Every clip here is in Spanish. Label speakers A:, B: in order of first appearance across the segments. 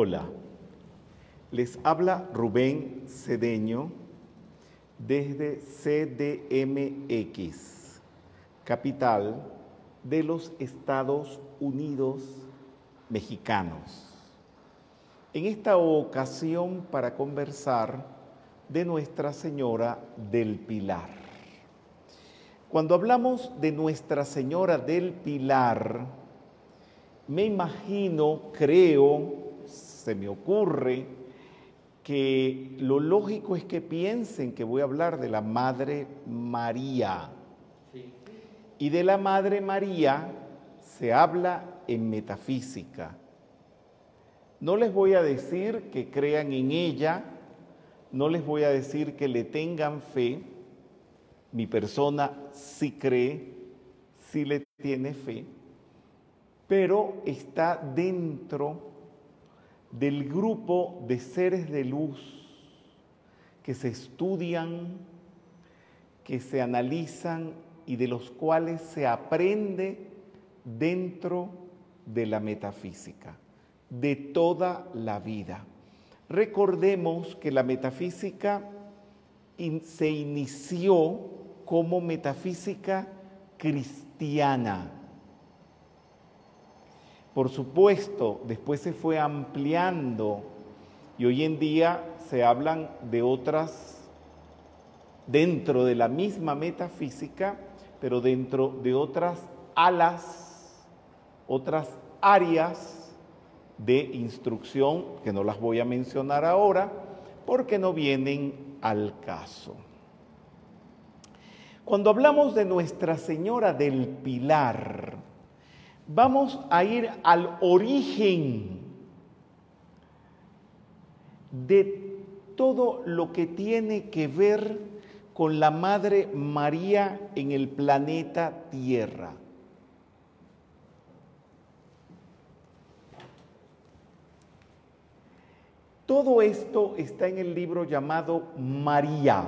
A: Hola, les habla Rubén Cedeño desde CDMX, capital de los Estados Unidos mexicanos. En esta ocasión para conversar de Nuestra Señora del Pilar. Cuando hablamos de Nuestra Señora del Pilar, me imagino, creo, se me ocurre, que lo lógico es que piensen que voy a hablar de la Madre María. Y de la Madre María se habla en metafísica. No les voy a decir que crean en ella, no les voy a decir que le tengan fe. Mi persona sí cree, sí le tiene fe, pero está dentro del grupo de seres de luz que se estudian, que se analizan y de los cuales se aprende dentro de la metafísica, de toda la vida. Recordemos que la metafísica se inició como metafísica cristiana por supuesto, después se fue ampliando y hoy en día se hablan de otras, dentro de la misma metafísica, pero dentro de otras alas, otras áreas de instrucción que no las voy a mencionar ahora porque no vienen al caso. Cuando hablamos de Nuestra Señora del Pilar, vamos a ir al origen de todo lo que tiene que ver con la Madre María en el planeta Tierra. Todo esto está en el libro llamado María,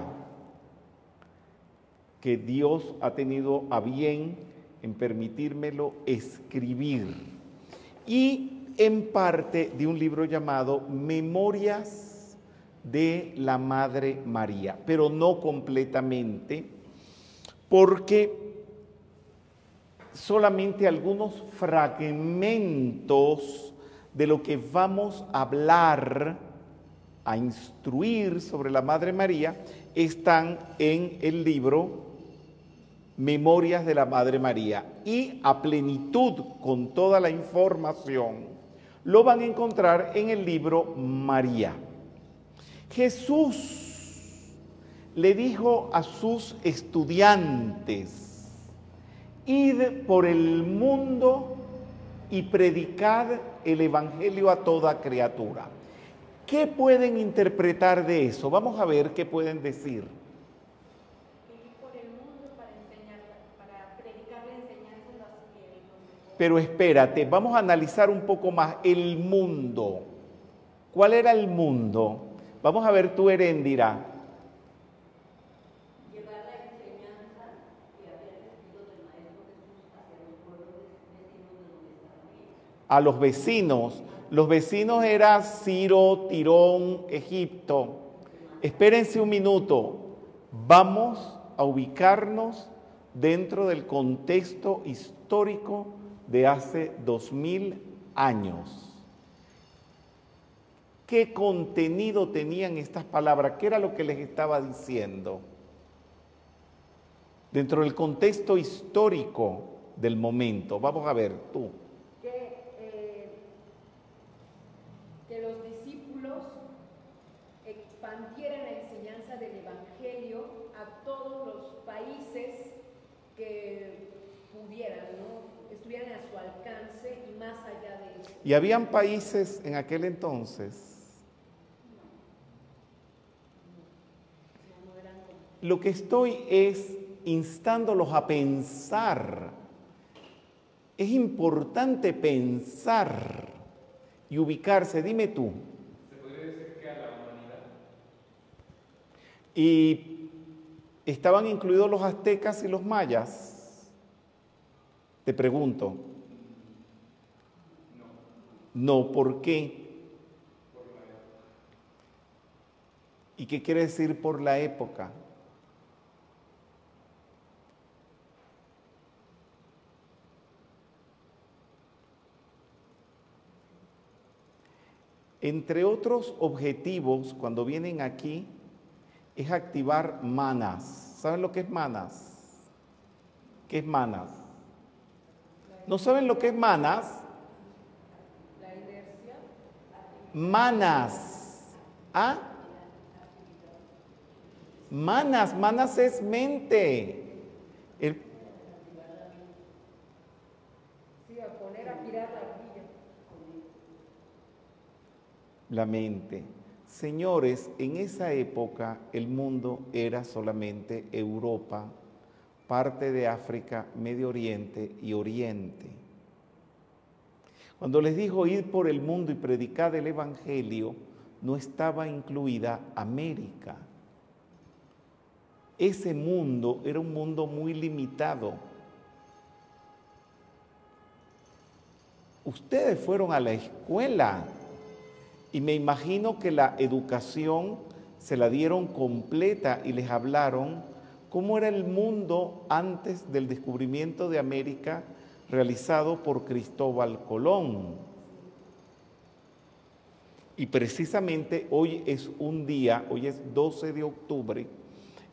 A: que Dios ha tenido a bien en permitírmelo escribir. Y en parte de un libro llamado Memorias de la Madre María, pero no completamente, porque solamente algunos fragmentos de lo que vamos a hablar, a instruir sobre la Madre María, están en el libro Memorias de la Madre María y a plenitud con toda la información, lo van a encontrar en el libro María. Jesús le dijo a sus estudiantes, id por el mundo y predicad el Evangelio a toda criatura. ¿Qué pueden interpretar de eso? Vamos a ver qué pueden decir. Pero espérate, vamos a analizar un poco más el mundo. ¿Cuál era el mundo? Vamos a ver tu Heréndira. A los vecinos. Los vecinos eran Ciro, Tirón, Egipto. Espérense un minuto. Vamos a ubicarnos dentro del contexto histórico de hace dos mil años. ¿Qué contenido tenían estas palabras? ¿Qué era lo que les estaba diciendo? Dentro del contexto histórico del momento. Vamos a ver, tú.
B: Que, eh, los discípulos expandieran la enseñanza del Evangelio a todos los países que pudieran, ¿no? Estuvieran a su alcance y más allá de eso.
A: ¿Y habían países en aquel entonces? Lo que estoy es instándolos a pensar. Es importante pensar y ubicarse. Dime tú.
C: ¿Se podría decir que a la humanidad?
A: Y estaban incluidos los aztecas y los mayas. Te pregunto. No, ¿por qué? ¿Y qué quiere decir por la época? Entre otros objetivos, cuando vienen aquí, es activar manas. ¿Saben lo que es manas? ¿Qué es manas? ¿No saben lo que es manas?
B: La inercia.
A: Manas. ¿Ah? Manas, manas es mente. El-
B: Sí, a poner a girar la ardilla.
A: la mente. Señores, en esa época el mundo era solamente Europa, parte de África, Medio Oriente y Oriente. Cuando les dijo ir por el mundo y predicar el Evangelio, no estaba incluida América. Ese mundo era un mundo muy limitado. Ustedes fueron a la escuela y me imagino que la educación se la dieron completa y les hablaron cómo era el mundo antes del descubrimiento de América realizado por Cristóbal Colón. Y precisamente hoy es un día, hoy es 12 de octubre,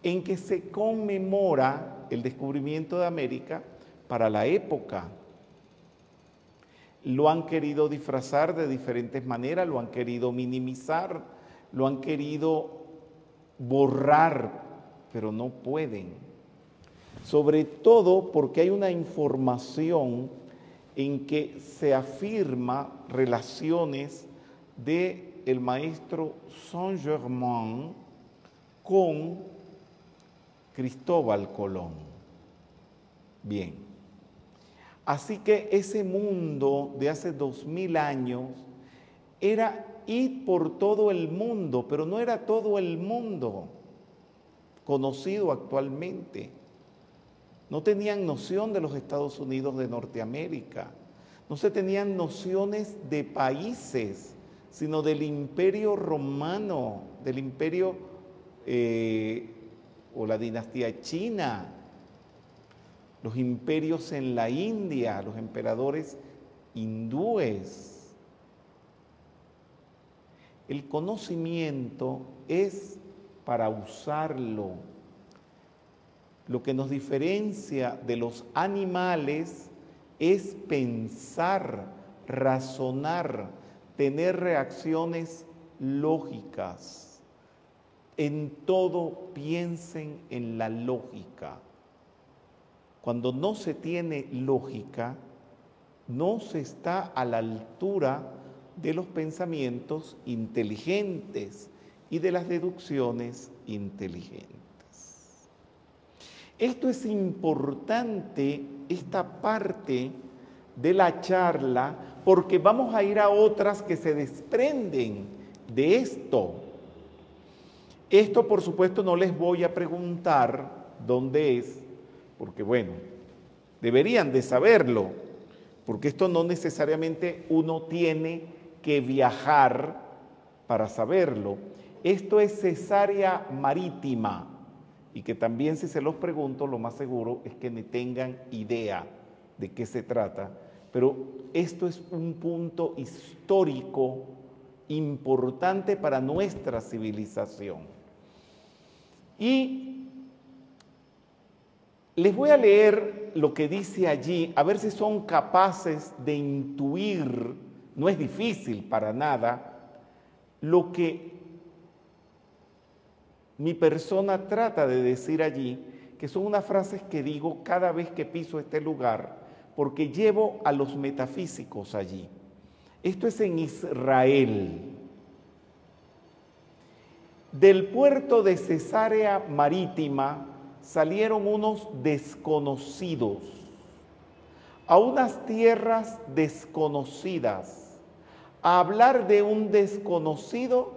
A: en que se conmemora el descubrimiento de América para la época lo han querido disfrazar de diferentes maneras, lo han querido minimizar, lo han querido borrar, pero no pueden. Sobre todo porque hay una información en que se afirma relaciones de el maestro Saint-Germain con Cristóbal Colón. Bien. Así que ese mundo de hace dos mil años era ir por todo el mundo, pero no era todo el mundo conocido actualmente. No tenían noción de los Estados Unidos de Norteamérica, no se tenían nociones de países, sino del imperio romano, del imperio eh, o la dinastía china, los imperios en la India, los emperadores hindúes. El conocimiento es para usarlo. Lo que nos diferencia de los animales es pensar, razonar, tener reacciones lógicas. En todo piensen en la lógica. Cuando no se tiene lógica, no se está a la altura de los pensamientos inteligentes y de las deducciones inteligentes. Esto es importante, esta parte de la charla, porque vamos a ir a otras que se desprenden de esto. Esto, por supuesto, no les voy a preguntar dónde es, porque bueno, deberían de saberlo, porque esto no necesariamente uno tiene que viajar para saberlo. Esto es cesárea marítima. Y que también si se los pregunto, lo más seguro es que me tengan idea de qué se trata, pero esto es un punto histórico importante para nuestra civilización. Y les voy a leer lo que dice allí, a ver si son capaces de intuir, no es difícil para nada, lo que mi persona trata de decir allí, que son unas frases que digo cada vez que piso este lugar, porque llevo a los metafísicos allí. Esto es en Israel. Del puerto de Cesarea Marítima salieron unos desconocidos a unas tierras desconocidas a hablar de un desconocido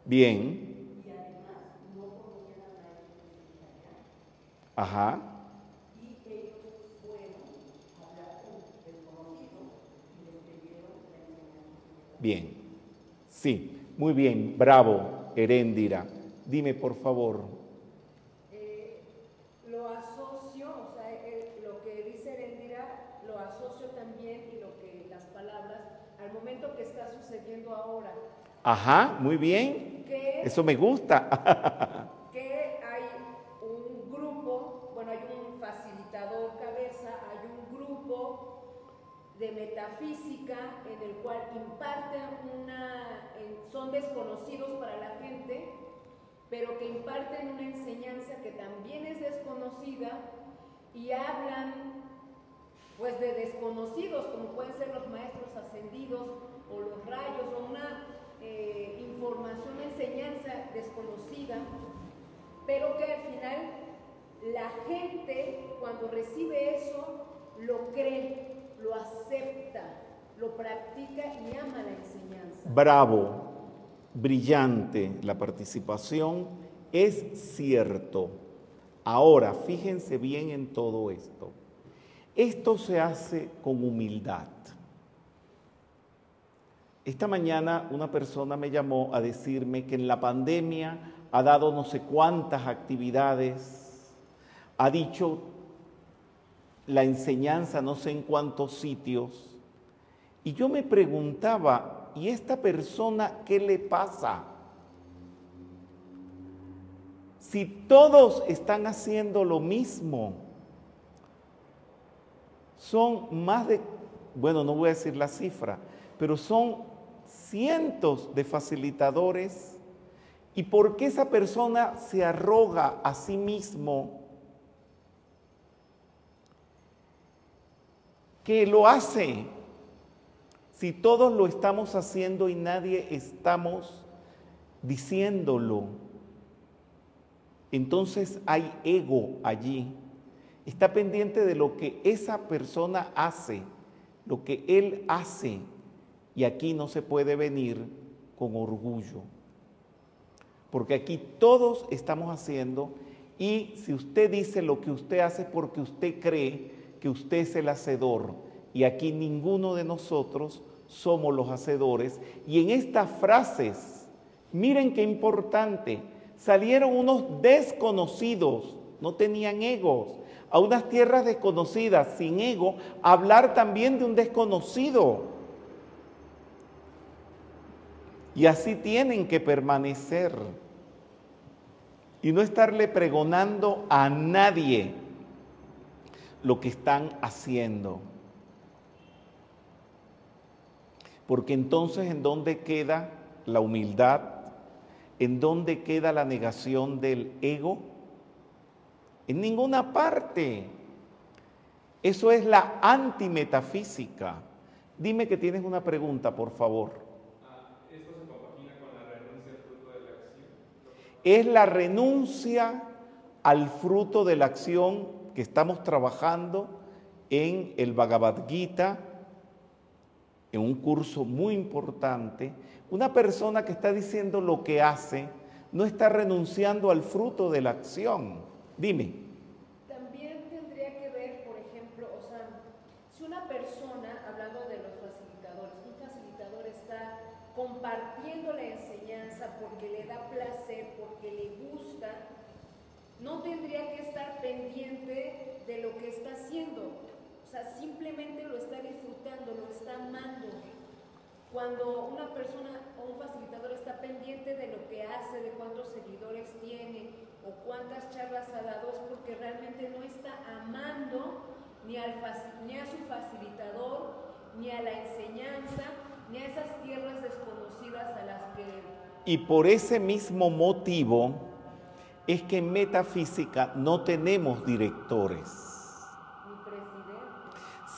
A: la enseñanza. Bien. Sí, muy bien. Bravo, Heréndira. Dime, por favor.
B: Eh, lo asocio, o sea, lo que dice Herendira, lo asocio también y lo que las palabras al momento que está sucediendo ahora.
A: Ajá, muy bien. Eso me gusta.
B: que hay un grupo, bueno, hay un facilitador cabeza, hay un grupo de metafísica en el cual imparten una, son desconocidos para la gente, pero que imparten una enseñanza que también es desconocida y hablan pues de desconocidos, como pueden ser los maestros ascendidos o los rayos, o una eh, información, enseñanza desconocida, pero que al final la gente cuando recibe eso lo cree, lo acepta, lo practica y ama la enseñanza.
A: Brillante la participación, es cierto. Ahora, fíjense bien en todo esto. Esto se hace con humildad. Esta mañana una persona me llamó a decirme que en la pandemia ha dado no sé cuántas actividades, ha dicho la enseñanza no sé en cuántos sitios. Y yo me preguntaba, ¿y esta persona qué le pasa? Si todos están haciendo lo mismo, son más de, bueno, no voy a decir la cifra, pero son cientos de facilitadores. Y por qué esa persona se arroga a sí mismo que lo hace si todos lo estamos haciendo y nadie estamos diciéndolo. Entonces hay ego allí. Está pendiente de lo que esa persona hace, lo que él hace. Y aquí no se puede venir con orgullo, porque aquí todos estamos haciendo y si usted dice lo que usted hace porque usted cree que usted es el hacedor y aquí ninguno de nosotros somos los hacedores y en estas frases, miren qué importante, salieron unos desconocidos, no tenían egos, a unas tierras desconocidas, sin ego, hablar también de un desconocido. Y así tienen que permanecer. Y no estarle pregonando a nadie lo que están haciendo. Porque entonces, ¿en dónde queda la humildad? ¿En dónde queda la negación del ego? En ninguna parte. Eso es la antimetafísica. Dime que tienes una pregunta, por favor. es la renuncia al fruto de la acción que estamos trabajando en el Bhagavad Gita, en un curso muy importante. Una persona que está diciendo lo que hace no está renunciando al fruto de la acción. Dime.
B: También tendría que ver, por ejemplo, o sea, si una persona, hablando de los facilitadores, un facilitador está compartiendo la enseñanza porque le da placer, porque le gusta, no tendría que estar pendiente de lo que está haciendo. Sea, simplemente lo está disfrutando, lo está amando. Cuando una persona o un facilitador está pendiente de lo que hace, de cuántos seguidores tiene o cuántas charlas ha dado, es porque realmente no está amando ni, al, ni a su facilitador, ni a la enseñanza, ni a esas tierras desconocidas a las que
A: Y por ese mismo motivo es que en metafísica no tenemos directores.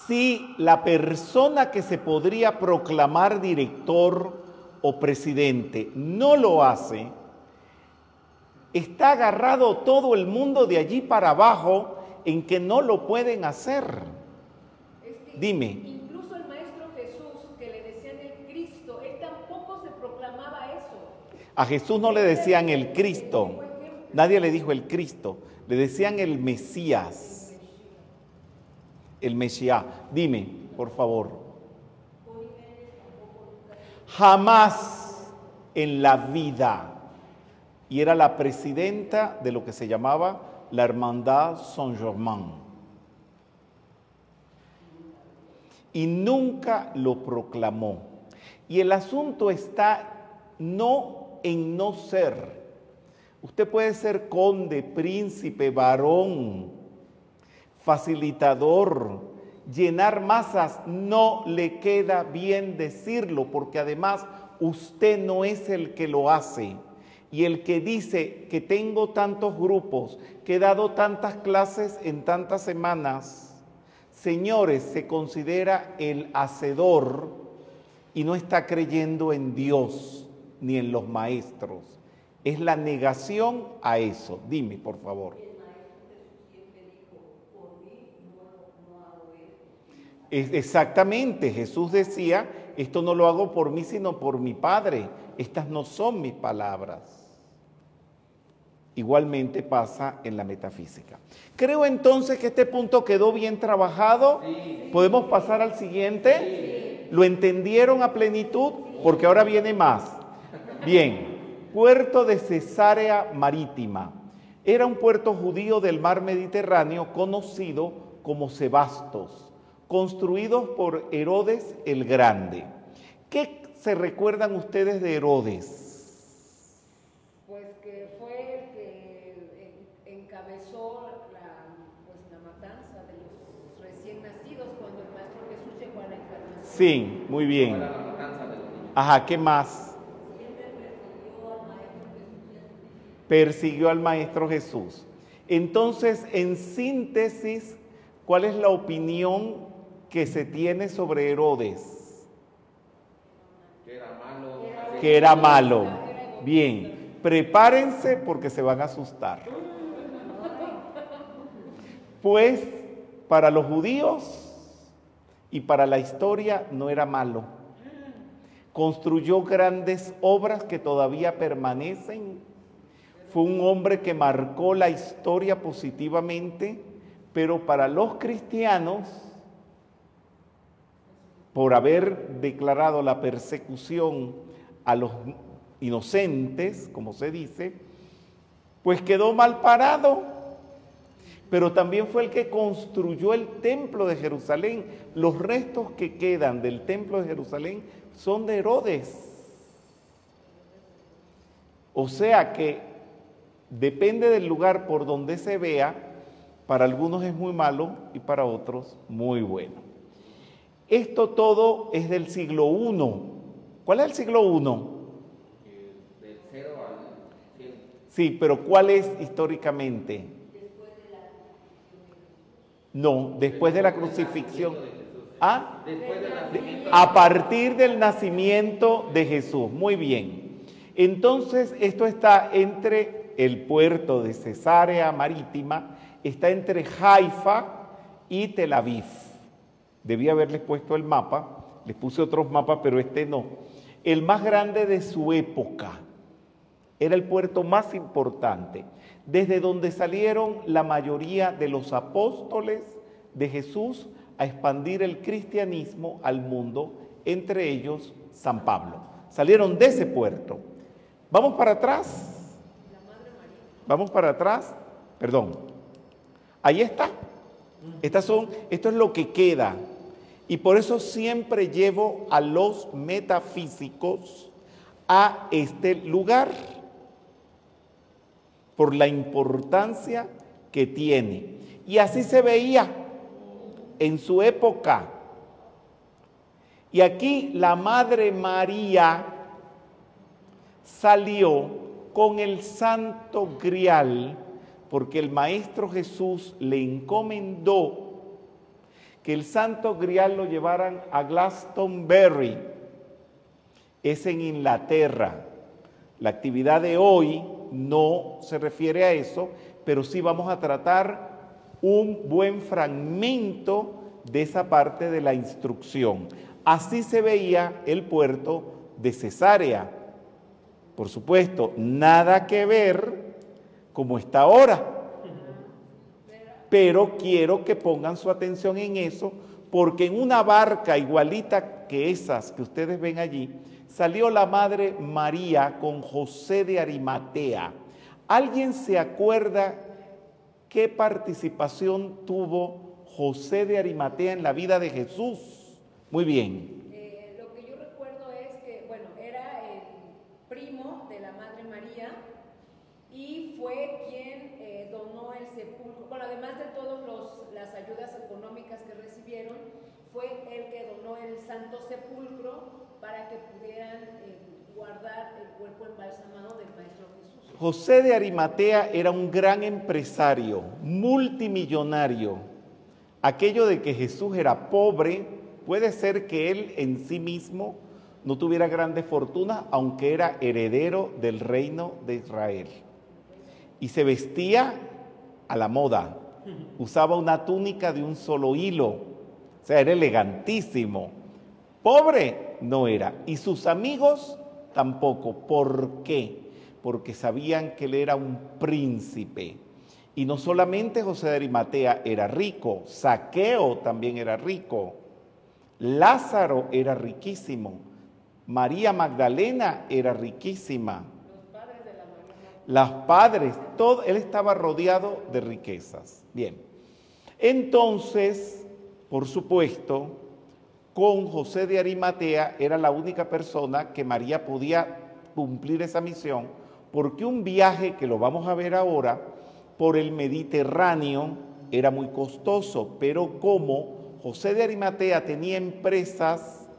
A: Si la persona que se podría proclamar director o presidente no lo hace, está agarrado todo el mundo de allí para abajo en que no lo pueden hacer. Dime.
B: Incluso el Maestro Jesús, que le decían el Cristo, él tampoco se proclamaba eso.
A: A Jesús no le decían el Cristo. Nadie le dijo el Cristo. Le decían el Mesías. El Mesías. Dime, por favor. Jamás en la vida. Y era la presidenta de lo que se llamaba la Hermandad Saint-Germain. Y nunca lo proclamó. Y el asunto está no en no ser. Usted puede ser conde, príncipe, varón, facilitador, llenar masas. No le queda bien decirlo porque además usted no es el que lo hace. Y el que dice que tengo tantos grupos, que he dado tantas clases en tantas semanas, señores, se considera el hacedor y no está creyendo en Dios ni en los maestros. Es la negación a eso. Dime, por favor. Exactamente, Jesús decía, esto no lo hago por mí, sino por mi Padre. Estas no son mis palabras. Igualmente pasa en la metafísica. Creo entonces que este punto quedó bien trabajado. ¿Podemos pasar al siguiente? ¿Lo entendieron a plenitud? Porque ahora viene más. Bien, puerto de Cesarea Marítima. Era un puerto judío del mar Mediterráneo conocido como Sebastos, construido por Herodes el Grande. ¿Qué se recuerdan ustedes de Herodes?
B: Pues que fue el que en- encabezó la, pues, la matanza de los recién nacidos cuando el Maestro Jesús llegó a la encarnación.
A: Sí, muy bien.
C: Para la matanza de los niños.
A: Ajá, ¿qué más? Persiguió al Maestro Jesús. Entonces, en síntesis, ¿cuál es la opinión que se tiene sobre Herodes?
C: Que era malo.
A: Que era malo. Bien, prepárense porque se van a asustar. Pues para los judíos y para la historia no era malo. Construyó grandes obras que todavía permanecen. Fue un hombre que marcó la historia positivamente, pero para los cristianos, por haber declarado la persecución a los inocentes, como se dice, pues quedó mal parado. Pero también fue el que construyó el templo de Jerusalén. Los restos que quedan del templo de Jerusalén son de Herodes. O sea que depende del lugar por donde se vea, para algunos es muy malo y para otros muy bueno. Esto todo es del siglo I. ¿Cuál es el siglo I?
C: Del cero al cien.
A: Sí, pero ¿cuál es históricamente? No, después de la crucifixión. ¿Ah?
C: Después.
A: A partir del nacimiento de Jesús. Muy bien. Entonces, esto está entre el puerto de Cesarea Marítima, está entre Haifa y Tel Aviv. Debía haberles puesto el mapa, les puse otros mapas, pero este no. El más grande de su época. Era el puerto más importante, desde donde salieron la mayoría de los apóstoles de Jesús a expandir el cristianismo al mundo, entre ellos San Pablo. Salieron de ese puerto. Vamos para atrás. Vamos para atrás. Perdón. Ahí está. Estas son, esto es lo que queda. Y por eso siempre llevo a los metafísicos a este lugar, por la importancia que tiene. Y así se veía en su época. Y aquí la Madre María salió con el santo grial porque el Maestro Jesús le encomendó que el santo grial lo llevaran a Glastonbury. Es en Inglaterra. La actividad de hoy no se refiere a eso, pero sí vamos a tratar un buen fragmento de esa parte de la instrucción. Así se veía el puerto de Cesarea. Por supuesto, nada que ver como está ahora. Pero quiero que pongan su atención en eso, porque en una barca igualita que esas que ustedes ven allí, salió la Madre María con José de Arimatea. ¿Alguien se acuerda qué participación tuvo José de Arimatea en la vida de Jesús? Muy bien.
B: Eh, lo que yo recuerdo es que, bueno, era el primo de la Madre María y fue quien eh, donó el sepulcro. Bueno, además de todas las ayudas económicas que recibieron, fue el que donó el Santo Sepulcro para que pudieran eh, guardar el
A: José de Arimatea era un gran empresario, multimillonario. Aquello de que Jesús era pobre, puede ser que él en sí mismo no tuviera grandes fortunas, aunque era heredero del reino de Israel. Y se vestía a la moda, usaba una túnica de un solo hilo, o sea, era elegantísimo. Pobre no era. Y sus amigos tampoco. ¿Por qué? Porque sabían que él era un príncipe. Y no solamente José de Arimatea era rico, Saqueo también era rico, Lázaro era riquísimo, María Magdalena era riquísima. Los padres, todo, él estaba rodeado de riquezas. Bien. Entonces, por supuesto, con José de Arimatea era la única persona que María podía cumplir esa misión, porque un viaje, que lo vamos a ver ahora, por el Mediterráneo era muy costoso, pero como José de Arimatea tenía empresas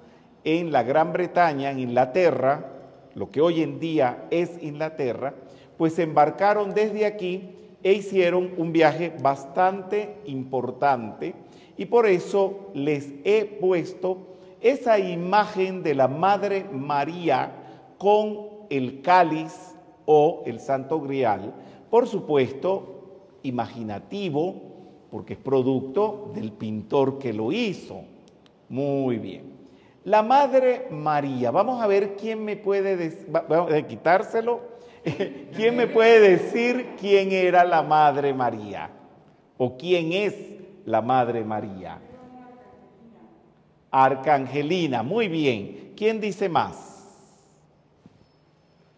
A: en la Gran Bretaña, en Inglaterra, lo que hoy en día es Inglaterra, pues embarcaron desde aquí e hicieron un viaje bastante importante y por eso les he puesto esa imagen de la Madre María con el cáliz o el Santo Grial, por supuesto, imaginativo, porque es producto del pintor que lo hizo. Muy bien. La Madre María, vamos a ver quién me puede decir, vamos a quitárselo, quién me puede decir quién era la Madre María o quién es la Madre María. Arcangelina, muy bien. ¿Quién dice más?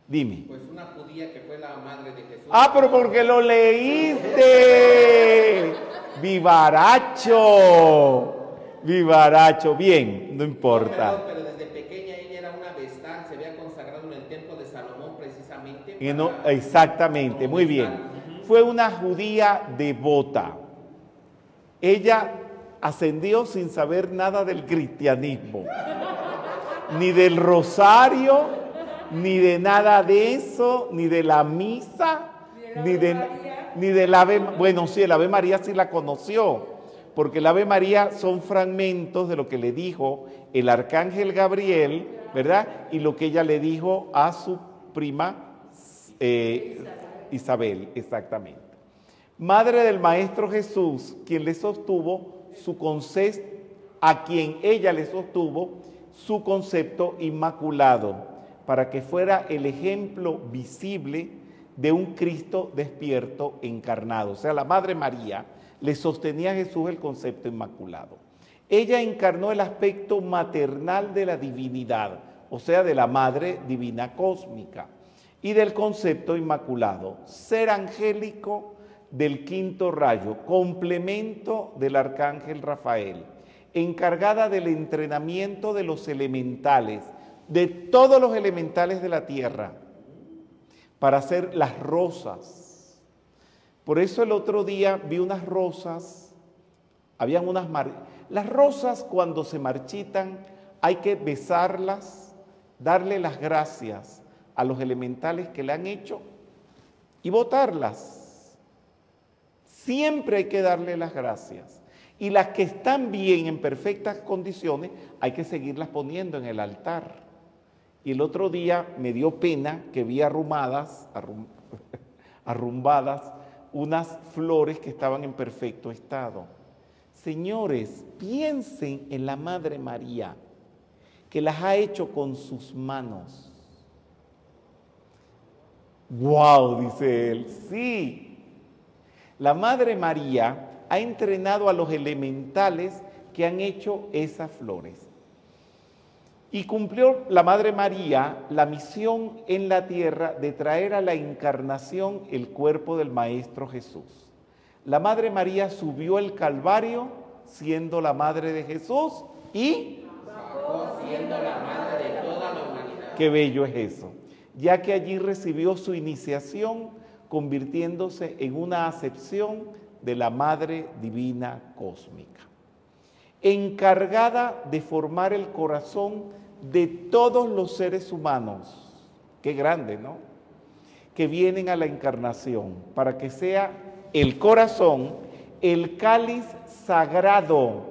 A: Dime.
C: Pues una judía que fue la madre de Jesús.
A: Ah, pero porque lo leíste. Vivaracho. Vivaracho. Bien, no importa.
C: Pero, pero desde pequeña ella era una vestal, se había consagrado en el templo de Salomón precisamente.
A: Y no,
C: para-
A: exactamente, muy bien. Fue una judía devota. Ella ascendió sin saber nada del cristianismo, ni del rosario, ni de nada de eso, ni de la misa, ni de, ni del Ave, bueno, sí, el Ave María sí la conoció, porque el Ave María son fragmentos de lo que le dijo el arcángel Gabriel, ¿verdad? Y lo que ella le dijo a su prima eh, Isabel, exactamente. Madre del Maestro Jesús, quien le sostuvo su concepto, a quien ella le sostuvo su concepto inmaculado, para que fuera el ejemplo visible de un Cristo despierto encarnado. O sea, la Madre María le sostenía a Jesús el concepto inmaculado. Ella encarnó el aspecto maternal de la divinidad, o sea, de la Madre Divina Cósmica, y del concepto inmaculado, ser angélico del quinto rayo, complemento del arcángel Rafael, encargada del entrenamiento de los elementales, de todos los elementales de la tierra, para hacer las rosas. Por eso el otro día vi unas rosas, habían unas mar... Las rosas cuando se marchitan hay que besarlas, darle las gracias, a los elementales que le han hecho y votarlas. Siempre hay que darle las gracias. Y las que están bien, en perfectas condiciones, hay que seguirlas poniendo en el altar. Y el otro día me dio pena que vi arrumadas, arrumbadas, unas flores que estaban en perfecto estado. Señores, piensen en la Madre María, que las ha hecho con sus manos. ¡Wow! dice él. Sí. La Madre María ha entrenado a los elementales que han hecho esas flores. Y cumplió la Madre María la misión en la tierra de traer a la encarnación el cuerpo del Maestro Jesús. La Madre María subió el Calvario siendo la Madre de Jesús y
C: siendo la madre de toda la humanidad.
A: Qué bello es eso, ya que allí recibió su iniciación convirtiéndose en una acepción de la Madre Divina Cósmica, encargada de formar el corazón de todos los seres humanos. Qué grande, ¿no? Que vienen a la encarnación para que sea el corazón el cáliz sagrado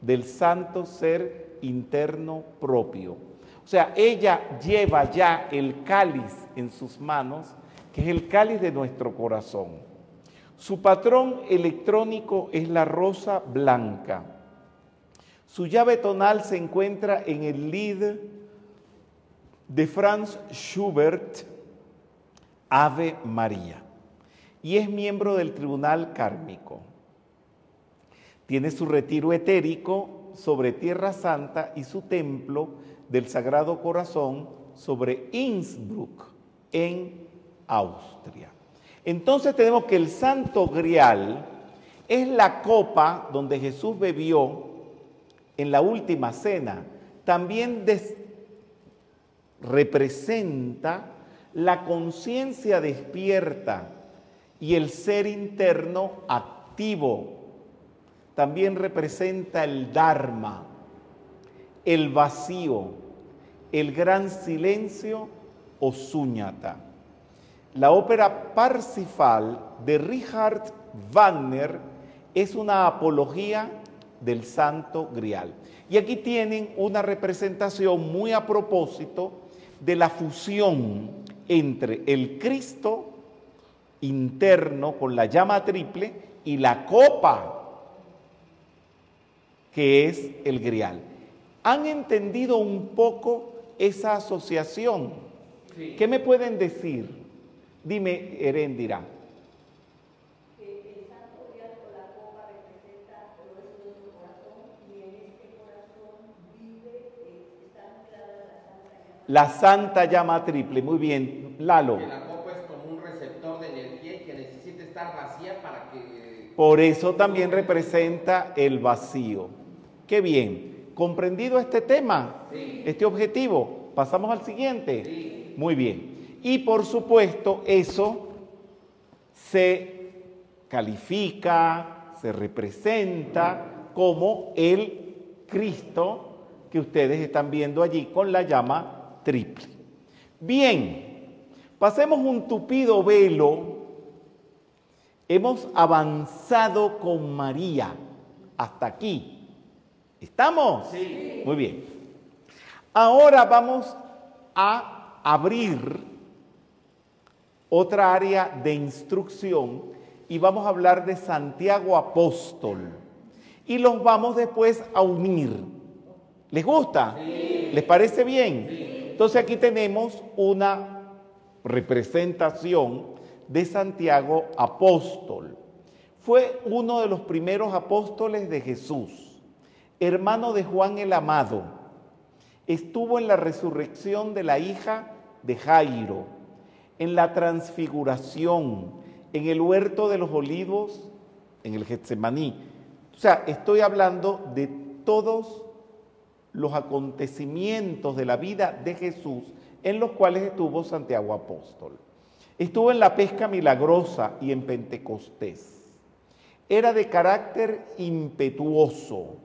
A: del santo ser interno propio. O sea, ella lleva ya el cáliz en sus manos, que es el cáliz de nuestro corazón. Su patrón electrónico es la rosa blanca. Su llave tonal se encuentra en el lead de Franz Schubert, Ave María, y es miembro del Tribunal Kármico. Tiene su retiro etérico sobre Tierra Santa y su templo del Sagrado Corazón sobre Innsbruck, en Austria. Entonces tenemos que el Santo Grial es la copa donde Jesús bebió en la última cena. También representa la conciencia despierta y el ser interno activo. También representa el Dharma, el vacío, el gran silencio o suñata. La ópera Parsifal de Richard Wagner es una apología del Santo Grial. Y aquí tienen una representación muy a propósito de la fusión entre el Cristo interno con la llama triple y la copa que es el grial. ¿Han entendido un poco esa asociación? ¿Qué me pueden decir? Dime, Heréndira. La santa llama triple, muy bien, Lalo.
C: Que la copa es como un receptor de energía y que necesita estar vacía para que...
A: Por eso también representa el vacío. Qué bien. ¿Comprendido este tema?
C: Sí.
A: Este objetivo. Pasamos al siguiente.
C: Sí.
A: Muy bien. Y por supuesto, eso se califica, se representa como el Cristo que ustedes están viendo allí con la llama triple. Bien, pasemos un tupido velo. Hemos avanzado con María hasta aquí. ¿Estamos?
C: Sí.
A: Muy bien. Ahora vamos a abrir otra área de instrucción y vamos a hablar de Santiago Apóstol. Y los vamos después a unir. ¿Les gusta?
C: Sí.
A: ¿Les parece bien?
C: Sí.
A: Entonces aquí tenemos una representación de Santiago apóstol. Fue uno de los primeros apóstoles de Jesús, hermano de Juan el Amado. Estuvo en la resurrección de la hija de Jairo, en la transfiguración, en el huerto de los olivos, en el Getsemaní. O sea, estoy hablando de todos los acontecimientos de la vida de Jesús en los cuales estuvo Santiago Apóstol. Estuvo en la pesca milagrosa y en Pentecostés. Era de carácter impetuoso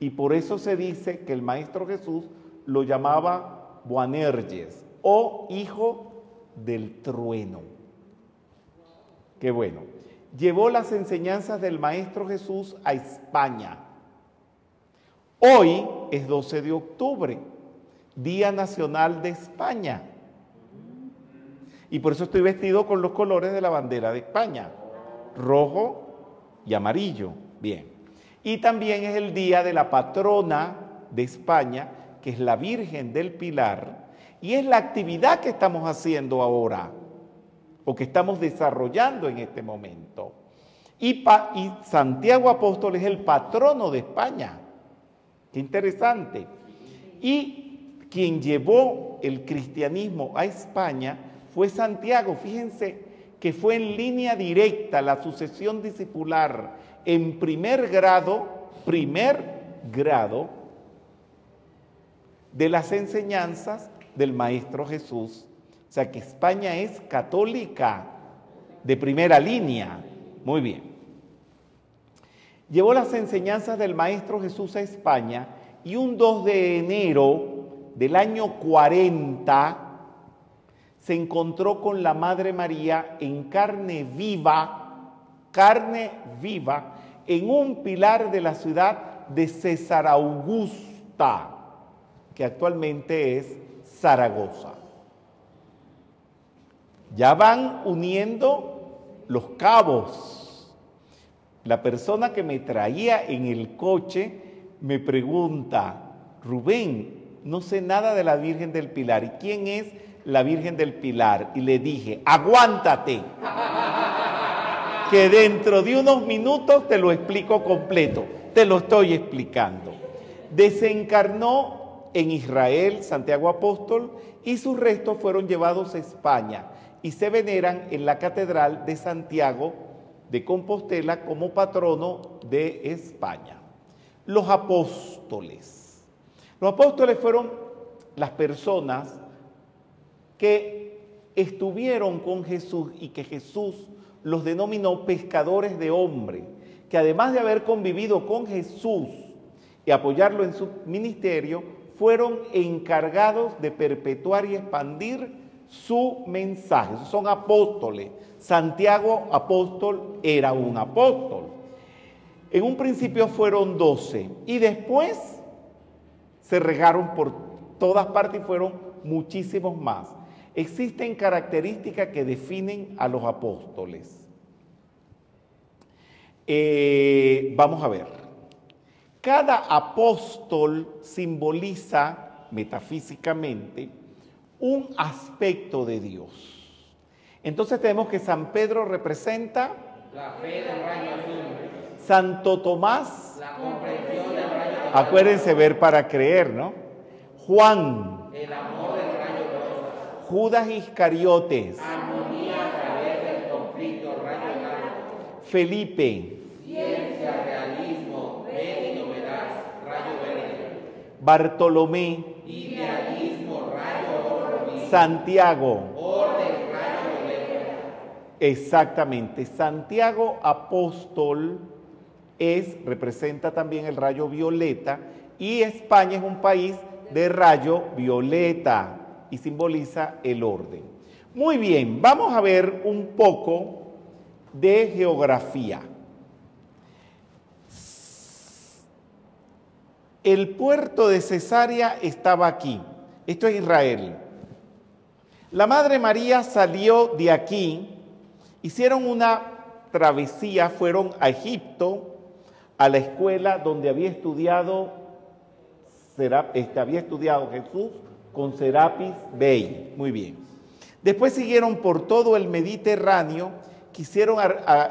A: y por eso se dice que el Maestro Jesús lo llamaba Boanerges, o hijo del trueno. Qué bueno. Llevó las enseñanzas del Maestro Jesús a España. Hoy es 12 de octubre, Día Nacional de España. Y por eso estoy vestido con los colores de la bandera de España, rojo y amarillo. Bien. Y también es el día de la patrona de España, que es la Virgen del Pilar, y es la actividad que estamos haciendo ahora, o que estamos desarrollando en este momento. Y, Santiago Apóstol es el patrono de España. Qué interesante. Y quien llevó el cristianismo a España fue Santiago. Fíjense que fue en línea directa la sucesión discipular en primer grado, primer grado de las enseñanzas del Maestro Jesús. O sea que España es católica de primera línea. Muy bien. Llevó las enseñanzas del Maestro Jesús a España y un 2 de enero del año 40 se encontró con la Madre María en carne viva, carne viva, en un pilar de la ciudad de César Augusta, que actualmente es Zaragoza. Ya van uniendo los cabos. La persona que me traía en el coche me pregunta, Rubén, no sé nada de la Virgen del Pilar. ¿Y quién es la Virgen del Pilar? Y le dije, aguántate, que dentro de unos minutos te lo explico completo. Te lo estoy explicando. Desencarnó en Israel Santiago Apóstol y sus restos fueron llevados a España y se veneran en la Catedral de Santiago de Compostela como patrono de España. Los apóstoles. Los apóstoles fueron las personas que estuvieron con Jesús y que Jesús los denominó pescadores de hombre, que además de haber convivido con Jesús y apoyarlo en su ministerio, fueron encargados de perpetuar y expandir su mensaje. Son apóstoles. Santiago apóstol era un apóstol. En un principio fueron doce y después se regaron por todas partes y fueron muchísimos más. Existen características que definen a los apóstoles. Eh, vamos a ver. Cada apóstol simboliza metafísicamente un aspecto de Dios. Entonces tenemos que San Pedro representa
C: la fe del rayo azul,
A: Santo Tomás,
C: la comprensión del rayo azul,
A: acuérdense ver para creer, ¿no? Juan,
C: el amor del rayo rosa,
A: Judas Iscariotes,
C: armonía a través del conflicto rayo blanco,
A: Felipe,
C: ciencia, realismo, ven y novedad, rayo verde,
A: Bartolomé,
C: idealismo, rayo
A: Santiago,
C: orden, rayo
A: Exactamente. Santiago apóstol es, representa también el rayo violeta y España es un país de rayo violeta y simboliza el orden. Muy bien, vamos a ver un poco de geografía. El puerto de Cesarea estaba aquí. Esto es Israel. La Madre María salió de aquí, hicieron una travesía, fueron a Egipto, a la escuela donde había estudiado, este, había estudiado Jesús con Serapis Bey. Muy bien. Después siguieron por todo el Mediterráneo, quisieron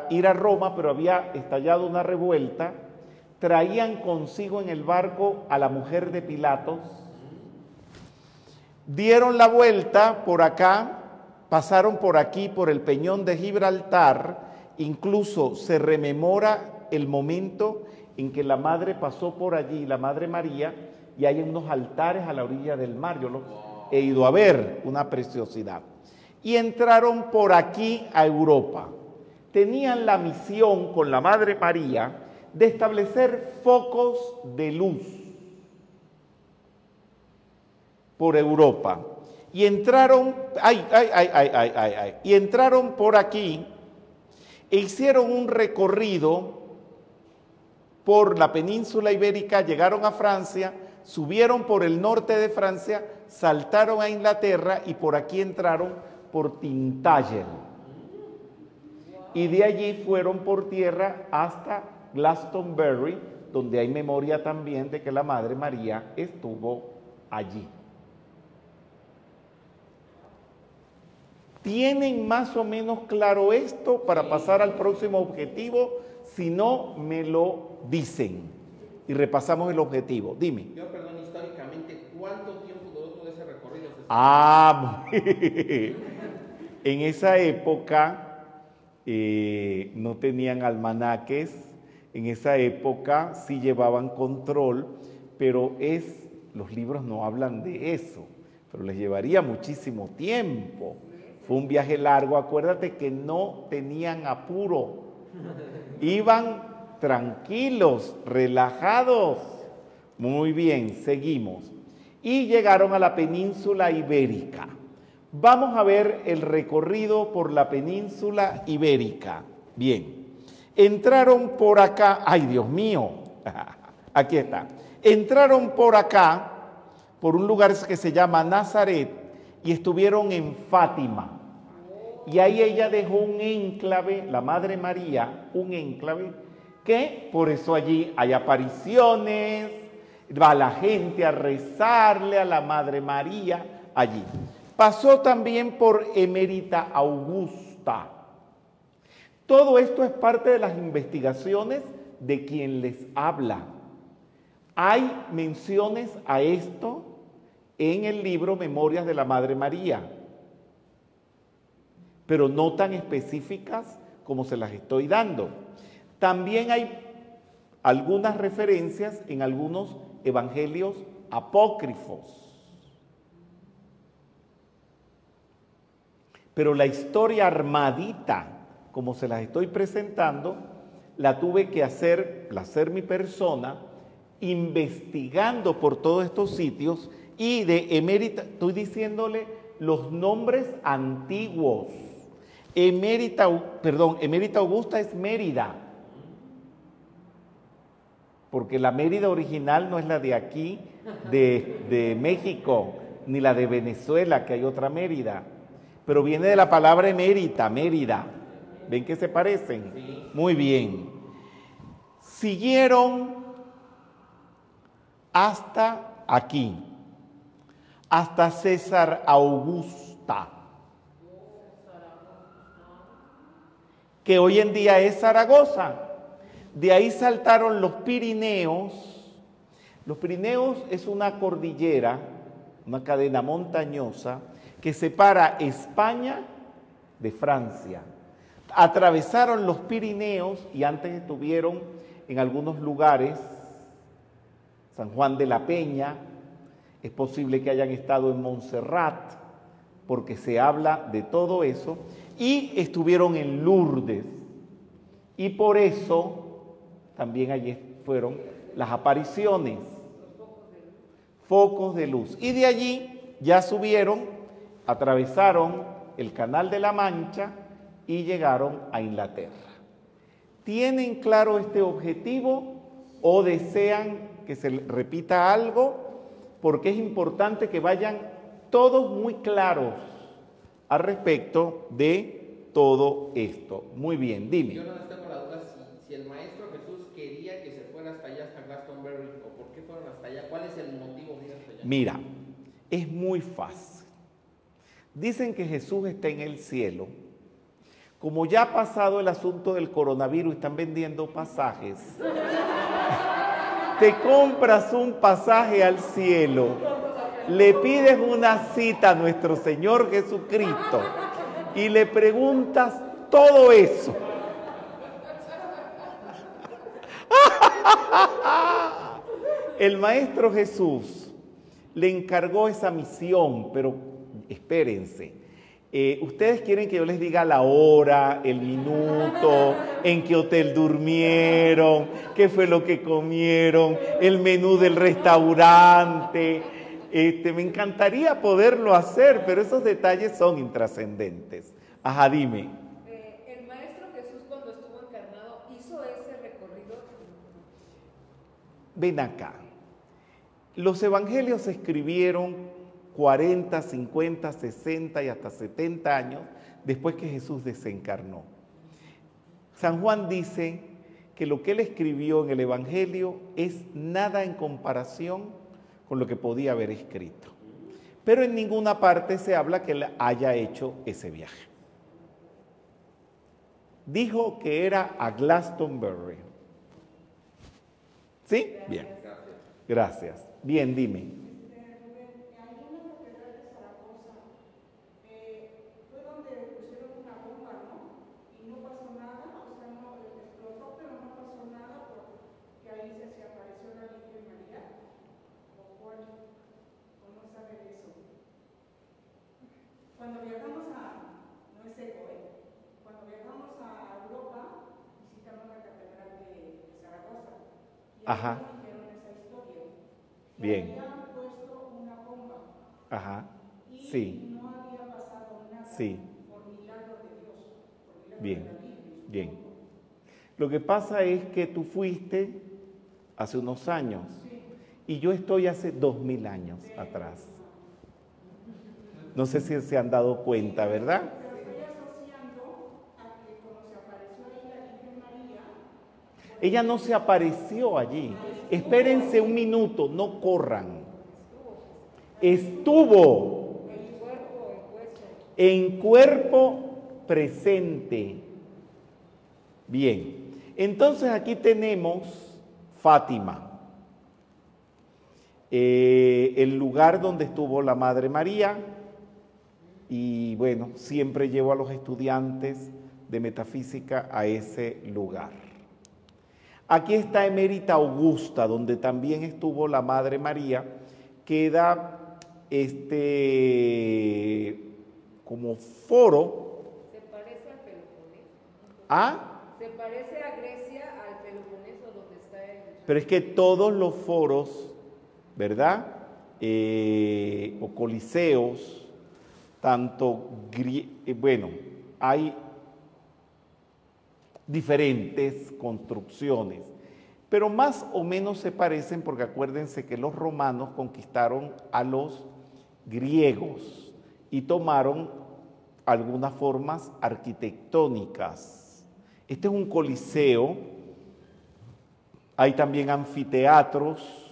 A: ir a Roma, pero había estallado una revuelta. Traían consigo en el barco a la mujer de Pilatos, dieron la vuelta por acá, pasaron por aquí, por el peñón de Gibraltar, incluso se rememora el momento en que la madre pasó por allí, la madre María, y hay unos altares a la orilla del mar, yo los he ido a ver, una preciosidad. Y entraron por aquí a Europa. Tenían la misión con la madre María de establecer focos de luz por Europa. y entraron, ay, ay, ay, ay, ay, ay, ay, y entraron por aquí e hicieron un recorrido por la península ibérica, llegaron a Francia, subieron por el norte de Francia, saltaron a Inglaterra y por aquí entraron por Tintagel. Y de allí fueron por tierra hasta Glastonbury, donde hay memoria también de que la Madre María estuvo allí. ¿Tienen más o menos claro esto para pasar al próximo objetivo? Si no, me lo dicen. Y repasamos el objetivo. Dime.
C: Yo, perdón, históricamente, ¿cuánto tiempo duró todo ese recorrido?
A: Ah, en esa época eh, no tenían almanaques, en esa época sí llevaban control, pero es, los libros no hablan de eso, pero les llevaría muchísimo tiempo. Fue un viaje largo, acuérdate que no tenían apuro, iban tranquilos, relajados. Muy bien, seguimos. Y llegaron a la península ibérica. Vamos a ver el recorrido por la península ibérica. Bien, entraron por acá, ay Dios mío, aquí está. Entraron por acá, por un lugar que se llama Nazaret, y estuvieron en Fátima. Y ahí ella dejó un enclave, la Madre María, un enclave, que por eso allí hay apariciones, va la gente a rezarle a la Madre María allí. Pasó también por Emérita Augusta. Todo esto es parte de las investigaciones de quien les habla. Hay menciones a esto en el libro Memorias de la Madre María, pero no tan específicas como se las estoy dando. También hay algunas referencias en algunos evangelios apócrifos. Pero la historia armadita, como se las estoy presentando, la tuve que hacer, hacer mi persona, investigando por todos estos sitios y de emérita, estoy diciéndole los nombres antiguos. Emérita, perdón, Emérita Augusta es Mérida, porque la Mérida original no es la de aquí, de, de México, ni la de Venezuela, que hay otra Mérida, pero viene de la palabra emérita, Mérida. ¿Ven que se parecen? Muy bien. Siguieron hasta aquí, hasta César Augusta, que hoy en día es Zaragoza. De ahí saltaron los Pirineos. Los Pirineos es una cordillera, una cadena montañosa que separa España de Francia. Atravesaron los Pirineos y antes estuvieron en algunos lugares, San Juan de la Peña, es posible que hayan estado en Montserrat, porque se habla de todo eso, y estuvieron en Lourdes. Y por eso también allí fueron las apariciones, focos de luz. Y de allí ya subieron, atravesaron el Canal de la Mancha y llegaron a Inglaterra. ¿Tienen claro este objetivo o desean que se repita algo? Porque es importante que vayan todos muy claros al respecto de todo esto. Muy bien, dime.
C: Yo no tengo la duda si, si, el Maestro Jesús quería que se fuera hasta allá, hasta Glastonbury, o por qué fueron hasta allá. ¿Cuál es el motivo de ir hasta allá?
A: Mira, es muy fácil. Dicen que Jesús está en el cielo. Como ya ha pasado el asunto del coronavirus, están vendiendo pasajes. Te compras un pasaje al cielo, le pides una cita a nuestro Señor Jesucristo y le preguntas todo eso. El Maestro Jesús le encargó esa misión, pero espérense. Eh, Ustedes quieren que yo les diga la hora, el minuto, en qué hotel durmieron, qué fue lo que comieron, el menú del restaurante. Este, me encantaría poderlo hacer, pero esos detalles son intrascendentes. Ajá, dime.
B: Eh, el Maestro Jesús cuando estuvo encarnado hizo ese recorrido.
A: Ven acá. Los evangelios se escribieron 40, 50, 60 y hasta 70 años después que Jesús desencarnó. San Juan dice que lo que él escribió en el Evangelio es nada en comparación con lo que podía haber escrito. Pero en ninguna parte se habla que él haya hecho ese viaje. Dijo que era a Glastonbury. ¿Sí? Bien. Gracias. Bien, dime. Ajá. Bien. Ajá. Sí. Sí. Bien. Bien. Lo que pasa es que tú fuiste hace unos años y yo estoy hace dos mil años atrás. No sé si se han dado cuenta, ¿verdad? Ella no se apareció allí. Espérense un minuto, no corran. Estuvo en cuerpo presente. Bien, entonces aquí tenemos Fátima, eh, el lugar donde estuvo la Madre María. Y bueno, siempre llevo a los estudiantes de metafísica a ese lugar. Aquí está Emérita Augusta, donde también estuvo la Madre María, queda este como foro.
B: Se parece al Peloponeso.
A: ¿Ah?
B: Se parece a Grecia al Peloponeso donde está el...
A: Pero es que todos los foros, ¿verdad? Eh, o coliseos, tanto, eh, bueno, hay diferentes construcciones, pero más o menos se parecen porque acuérdense que los romanos conquistaron a los griegos y tomaron algunas formas arquitectónicas. Este es un coliseo, hay también anfiteatros,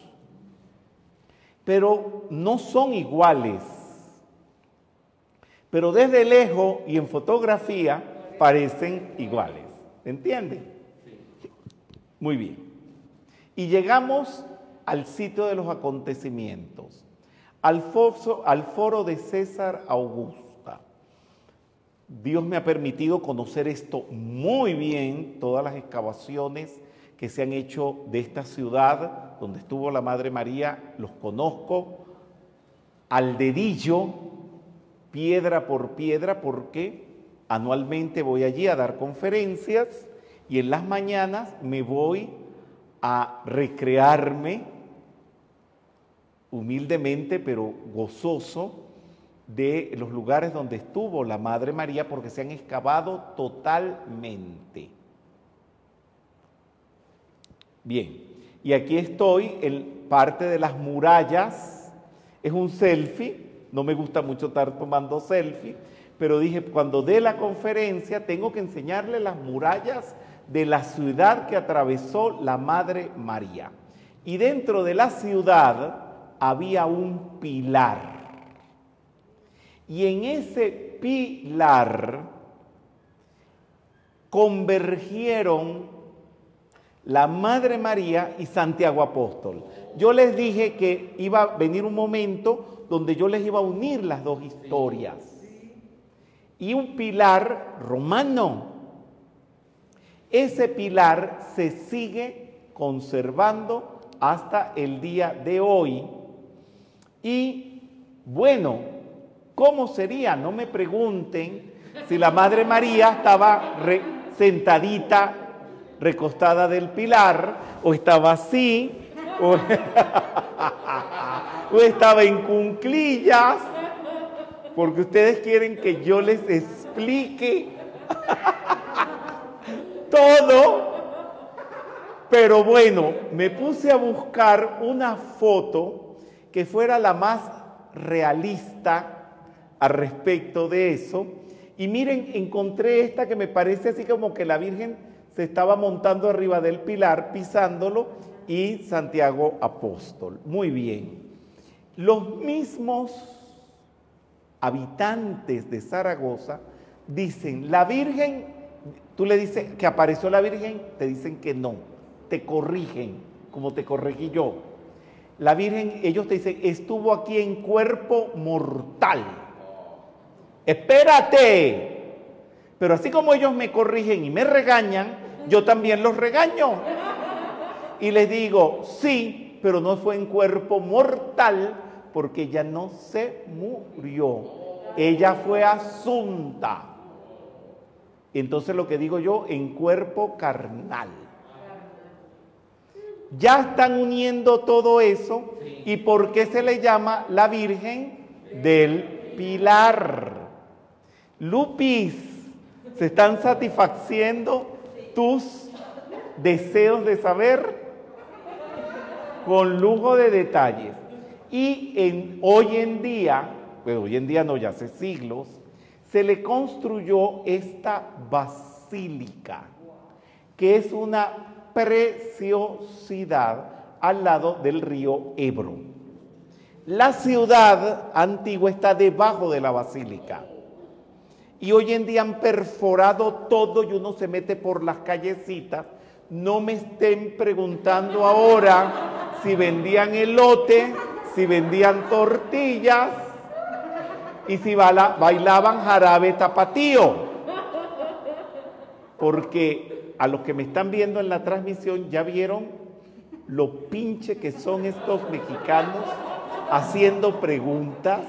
A: pero no son iguales. Pero desde lejos y en fotografía parecen iguales. ¿Entienden? Muy bien. Y llegamos al sitio de los acontecimientos, al, al foro de César Augusta. Dios me ha permitido conocer esto muy bien, todas las excavaciones que se han hecho de esta ciudad donde estuvo la Madre María, los conozco al dedillo, piedra por piedra, porque Anualmente voy allí a dar conferencias y en las mañanas me voy a recrearme humildemente pero gozoso de los lugares donde estuvo la Madre María porque se han excavado totalmente. Bien, y aquí estoy, en parte de las murallas, es un selfie, no me gusta mucho estar tomando selfie, pero dije, cuando dé la conferencia tengo que enseñarle las murallas de la ciudad que atravesó la Madre María. Y dentro de la ciudad había un pilar. Y en ese pilar convergieron la Madre María y Santiago Apóstol. Yo les dije que iba a venir un momento donde yo les iba a unir las dos historias y un pilar romano. Ese pilar se sigue conservando hasta el día de hoy. Y bueno, ¿cómo sería? No me pregunten si la Madre María estaba sentadita, recostada del pilar, o estaba así, o, estaba en cunclillas, porque ustedes quieren que yo les explique todo. Pero bueno, me puse a buscar una foto que fuera la más realista al respecto de eso. Y miren, encontré esta que me parece así como que la Virgen se estaba montando arriba del pilar, pisándolo, y Santiago Apóstol. Muy bien. Los mismos habitantes de Zaragoza dicen, la Virgen, tú le dices que apareció la Virgen, te dicen que no, te corrigen, como te corregí yo. La Virgen, ellos te dicen, estuvo aquí en cuerpo mortal. Espérate. Pero así como ellos me corrigen y me regañan, yo también los regaño. Y les digo, sí, pero no fue en cuerpo mortal porque ella no se murió. Ella fue asunta. Entonces lo que digo yo, en cuerpo carnal. Ya están uniendo todo eso. ¿Y por qué se le llama la Virgen del Pilar? Lupis, ¿se están satisfaciendo tus deseos de saber? Con lujo de detalles. Y hoy en día, pero hoy en día no, ya hace siglos, se le construyó esta basílica, que es una preciosidad al lado del río Ebro. La ciudad antigua está debajo de la basílica. Y hoy en día han perforado todo y uno se mete por las callecitas. No me estén preguntando ahora si vendían elote, si vendían tortillas y si bailaban jarabe tapatío. Porque a los que me están viendo en la transmisión ya vieron lo pinche que son estos mexicanos haciendo preguntas.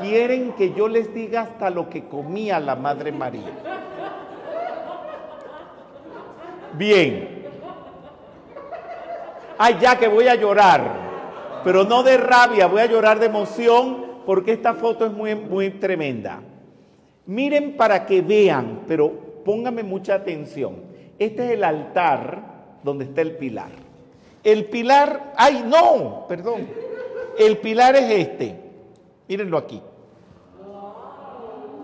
A: Quieren que yo les diga hasta lo que comía la Madre María. Bien. Ay, ya que voy a llorar. Pero no de rabia, voy a llorar de emoción porque esta foto es muy, muy tremenda. Miren para que vean, pero pónganme mucha atención. Este es el altar donde está el pilar. El pilar, ay no, perdón. El pilar es este. Mírenlo aquí.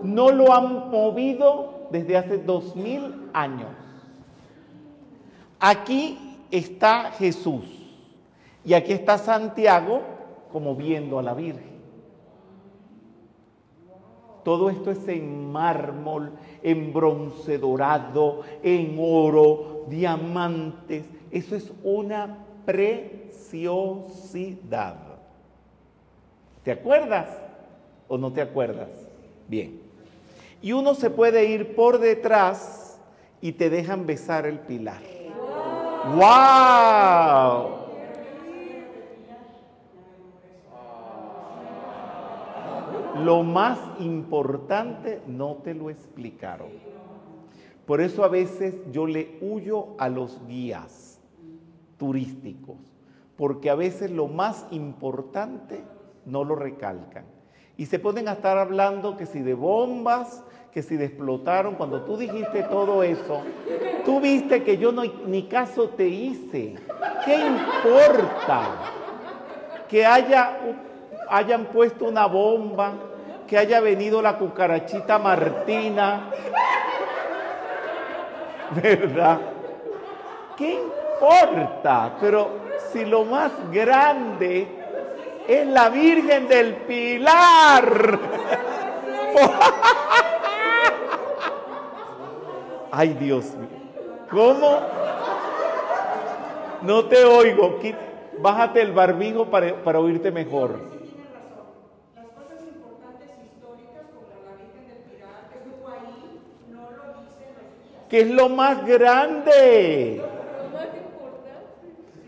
A: No lo han movido desde hace dos mil años. Aquí está Jesús y aquí está Santiago como viendo a la Virgen. Todo esto es en mármol, en bronce dorado, en oro, diamantes. Eso es una preciosidad. ¿Te acuerdas o no te acuerdas? Bien. Y uno se puede ir por detrás y te dejan besar el pilar. ¡Wow! Lo más importante no te lo explicaron. Por eso a veces yo le huyo a los guías turísticos, porque a veces lo más importante no lo recalcan. Y se pueden estar hablando que si de bombas, que si explotaron, cuando tú dijiste todo eso, tú viste que yo no, ni caso te hice. ¿Qué importa? Que haya, hayan puesto una bomba, que haya venido la cucarachita Martina, ¿verdad? ¿Qué importa? Pero si lo más grande es la Virgen del Pilar. Ay, Dios mío. ¿Cómo? No te oigo. Bájate el barbijo para, para oírte mejor. que es lo más grande.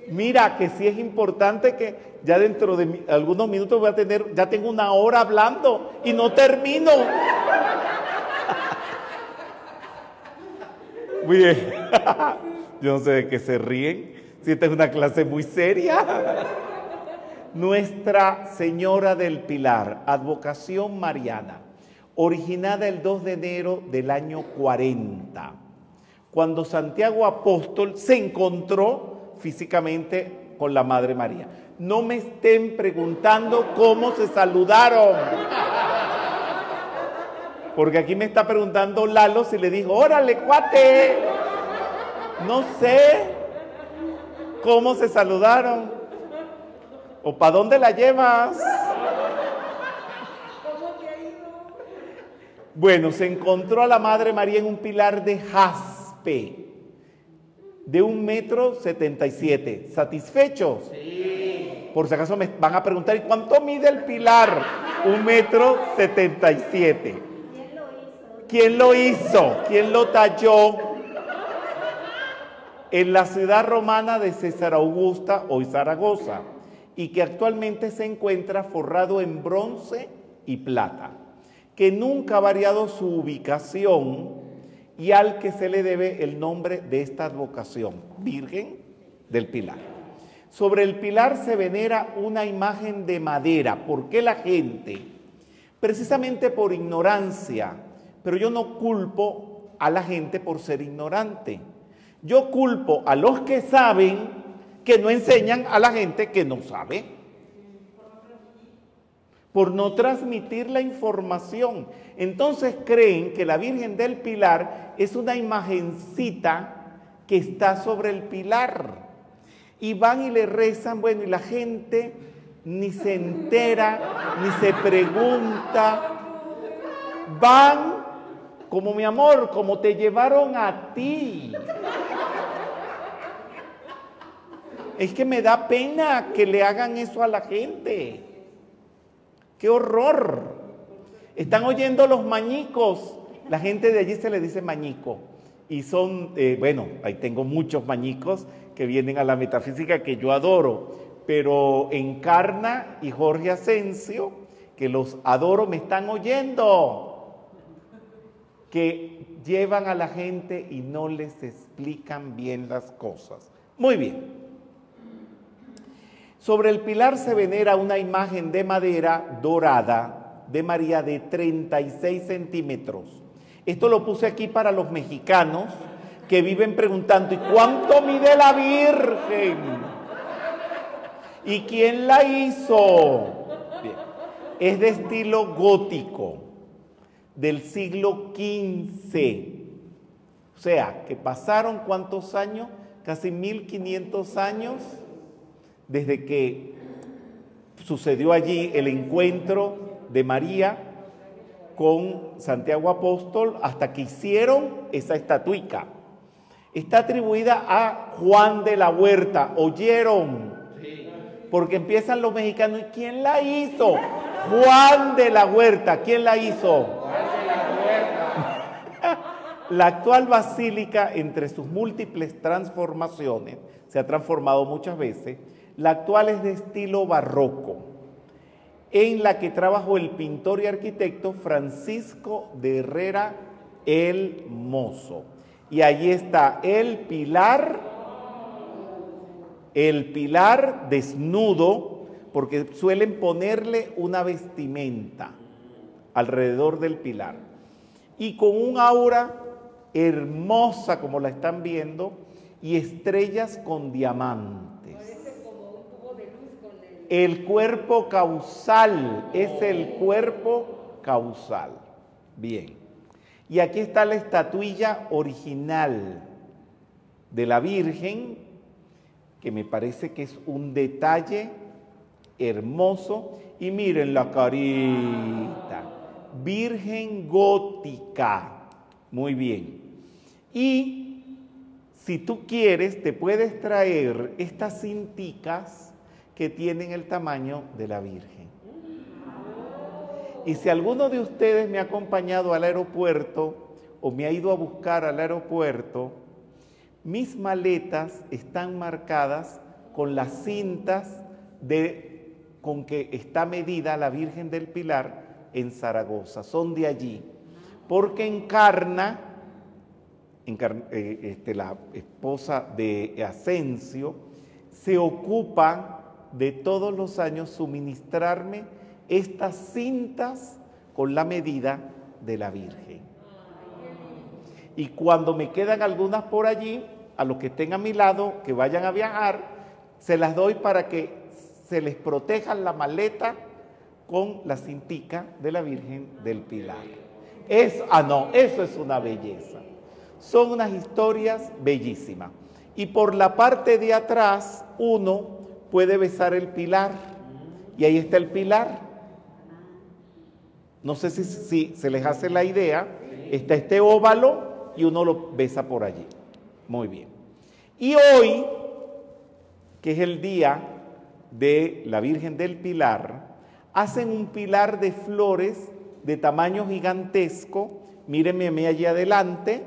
A: Mira que sí es importante que ya dentro de algunos minutos voy a tener, ya tengo una hora hablando y no termino. Muy bien. Yo no sé de qué se ríen, si esta es una clase muy seria. Nuestra Señora del Pilar, advocación mariana, originada el 2 de enero del año 40, cuando Santiago Apóstol se encontró físicamente con la Madre María. No me estén preguntando cómo se saludaron. Porque aquí me está preguntando Lalo si le dijo, órale, cuate. No sé cómo se saludaron. ¿O para dónde la llevas? Bueno, se encontró a la Madre María en un pilar de jaspe de un metro setenta y siete. ¿Satisfechos? Sí. Por si acaso me van a preguntar, ¿y cuánto mide el pilar? Un metro setenta y siete. ¿Quién lo hizo? ¿Quién lo talló? En la ciudad romana de César Augusta, hoy Zaragoza y que actualmente se encuentra forrado en bronce y plata, que nunca ha variado su ubicación y al que se le debe el nombre de esta advocación, Virgen del Pilar. Sobre el pilar se venera una imagen de madera. ¿Por qué la gente? Precisamente por ignorancia. Pero yo no culpo a la gente por ser ignorante. Yo culpo a los que saben que no enseñan a la gente que no sabe. Por no transmitir la información. Entonces creen que la Virgen del Pilar es una imagencita que está sobre el pilar. Y van y le rezan, bueno, y la gente ni se entera, ni se pregunta. Van como mi amor, como te llevaron a ti. Es que me da pena que le hagan eso a la gente. ¡Qué horror! Están oyendo los mañicos. La gente de allí se le dice mañico. Y son, eh, bueno, ahí tengo muchos mañicos que vienen a la metafísica que yo adoro. Pero Encarna y Jorge Asensio, que los adoro, me están oyendo. Que llevan a la gente y no les explican bien las cosas. Muy bien. Sobre el pilar se venera una imagen de madera dorada de María de 36 centímetros. Esto lo puse aquí para los mexicanos que viven preguntando, ¿y cuánto mide la Virgen? ¿Y quién la hizo? Es de estilo gótico, del siglo XV. O sea, que pasaron cuántos años, casi 1500 años desde que sucedió allí el encuentro de María con Santiago Apóstol hasta que hicieron esa estatuica. Está atribuida a Juan de la Huerta. ¿Oyeron? Porque empiezan los mexicanos. ¿Y quién la hizo? Juan de la Huerta. ¿Quién la hizo? Juan de la Huerta. La actual basílica, entre sus múltiples transformaciones, se ha transformado muchas veces, la actual es de estilo barroco, en la que trabajó el pintor y arquitecto Francisco de Herrera el Mozo. Y allí está el pilar, el pilar desnudo, porque suelen ponerle una vestimenta alrededor del pilar. Y con un aura hermosa, como la están viendo, y estrellas con diamantes. El cuerpo causal es el cuerpo causal. Bien. Y aquí está la estatuilla original de la Virgen, que me parece que es un detalle hermoso. Y miren la carita. Virgen gótica. Muy bien. Y si tú quieres, te puedes traer estas cinticas que tienen el tamaño de la Virgen. Y si alguno de ustedes me ha acompañado al aeropuerto o me ha ido a buscar al aeropuerto, mis maletas están marcadas con las cintas de, con que está medida la Virgen del Pilar en Zaragoza. Son de allí. Porque encarna, eh, este, la esposa de Asensio, se ocupa de todos los años suministrarme estas cintas con la medida de la Virgen. Y cuando me quedan algunas por allí, a los que estén a mi lado, que vayan a viajar, se las doy para que se les proteja la maleta con la cintica de la Virgen del Pilar. Es, ah, no, eso es una belleza. Son unas historias bellísimas. Y por la parte de atrás, uno puede besar el pilar. Y ahí está el pilar. No sé si, si se les hace la idea. Está este óvalo y uno lo besa por allí. Muy bien. Y hoy, que es el día de la Virgen del Pilar, hacen un pilar de flores de tamaño gigantesco. Mírenme allí adelante.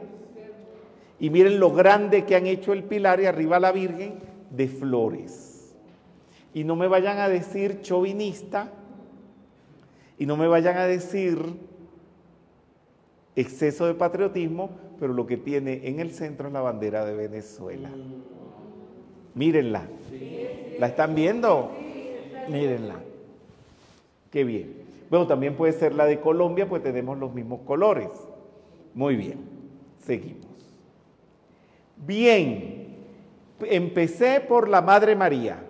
A: Y miren lo grande que han hecho el pilar y arriba la Virgen de flores. Y no me vayan a decir chauvinista y no me vayan a decir exceso de patriotismo, pero lo que tiene en el centro es la bandera de Venezuela. Mírenla. ¿La están viendo? Mírenla. Qué bien. También puede ser la de Colombia, pues tenemos los mismos colores. Muy bien. Seguimos. Bien. Empecé por la Madre María.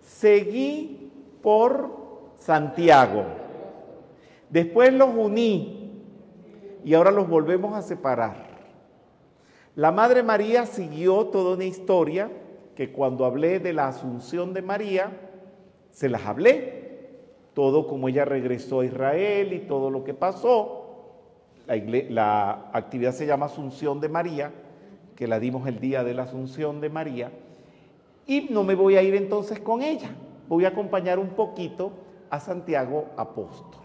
A: Seguí por Santiago. Después los uní y ahora los volvemos a separar. La Madre María siguió toda una historia que cuando hablé de la asunción de María, se las hablé. Todo como ella regresó a Israel y todo lo que pasó. La, la actividad se llama Asunción de María, que la dimos el día de la Asunción de María. Y no me voy a ir entonces con ella. Voy a acompañar un poquito a Santiago Apóstol.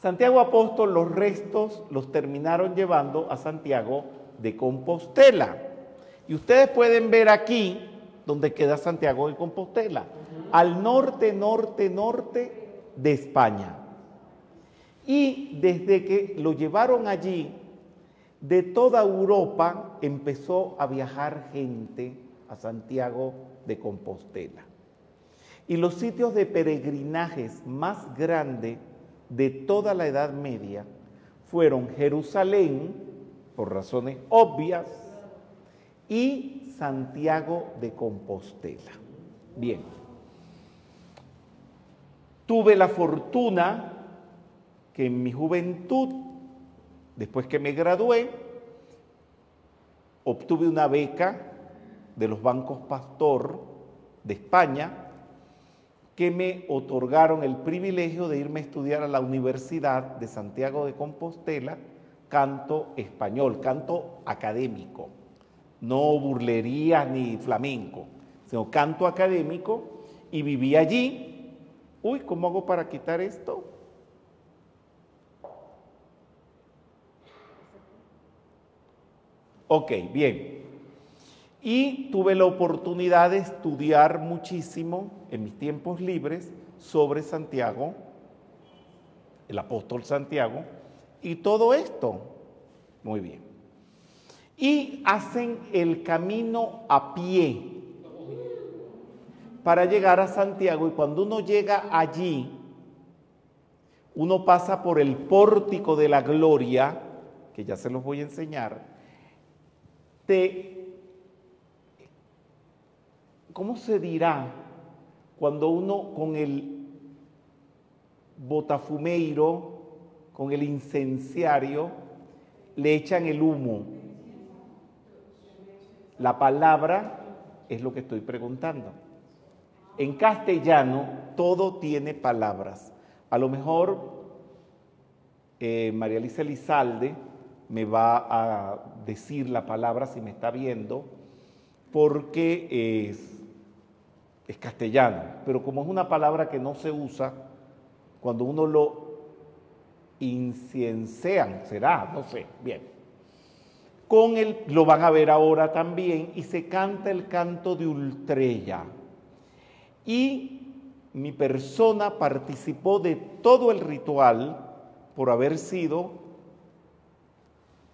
A: Santiago Apóstol los restos los terminaron llevando a Santiago de Compostela. Y ustedes pueden ver aquí donde queda Santiago de Compostela, al norte, norte, norte de España. Y desde que lo llevaron allí, de toda Europa empezó a viajar gente a Santiago de Compostela. Y los sitios de peregrinajes más grandes de toda la Edad Media fueron Jerusalén, por razones obvias, y Santiago de Compostela. Bien, tuve la fortuna que en mi juventud, después que me gradué, obtuve una beca de los bancos Pastor de España que me otorgaron el privilegio de irme a estudiar a la Universidad de Santiago de Compostela canto español, canto académico, no burlería ni flamenco, sino canto académico y viví allí. Uy, ¿cómo hago para quitar esto? Ok, bien y tuve la oportunidad de estudiar muchísimo en mis tiempos libres sobre Santiago, el apóstol Santiago, y todo esto. Muy bien. Y hacen el camino a pie para llegar a Santiago y cuando uno llega allí, uno pasa por el pórtico de la gloria, que ya se los voy a enseñar, te ¿cómo se dirá cuando uno con el botafumeiro, con el incenciario, le echan el humo? La palabra es lo que estoy preguntando. En castellano todo tiene palabras. A lo mejor eh, María Alicia Lizalde me va a decir la palabra si me está viendo, porque es castellano, pero como es una palabra que no se usa, cuando uno lo inciencian, será, no sé, bien. Con el, lo van a ver ahora también, y se canta el canto de Ultrella. Y mi persona participó de todo el ritual por haber sido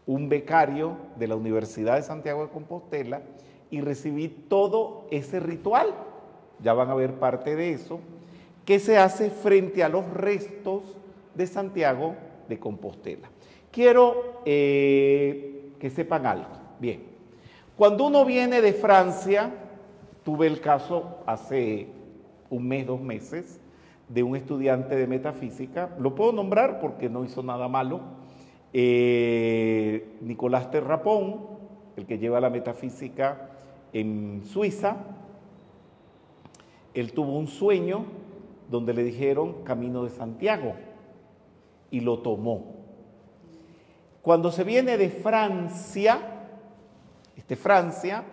A: un becario de la Universidad de Santiago de Compostela y recibí todo ese ritual ya van a ver parte de eso, que se hace frente a los restos de Santiago de Compostela. Quiero eh, que sepan algo. Bien, cuando uno viene de Francia, tuve el caso hace un mes, dos meses, de un estudiante de metafísica, lo puedo nombrar porque no hizo nada malo, eh, Nicolás Terrapón, el que lleva la metafísica en Suiza, él tuvo un sueño donde le dijeron Camino de Santiago y lo tomó. Cuando se viene de Francia, este Francia,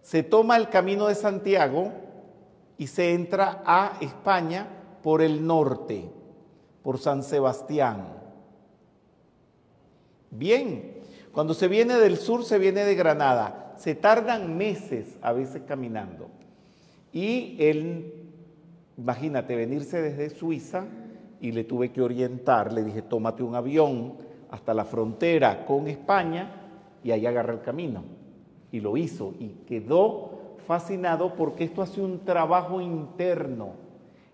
A: se toma el Camino de Santiago y se entra a España por el norte, por San Sebastián. Bien, cuando se viene del sur se viene de Granada. Se tardan meses a veces caminando. Y él, imagínate, venirse desde Suiza y le tuve que orientar, le dije, tómate un avión hasta la frontera con España y ahí agarra el camino. Y lo hizo y quedó fascinado porque esto hace un trabajo interno,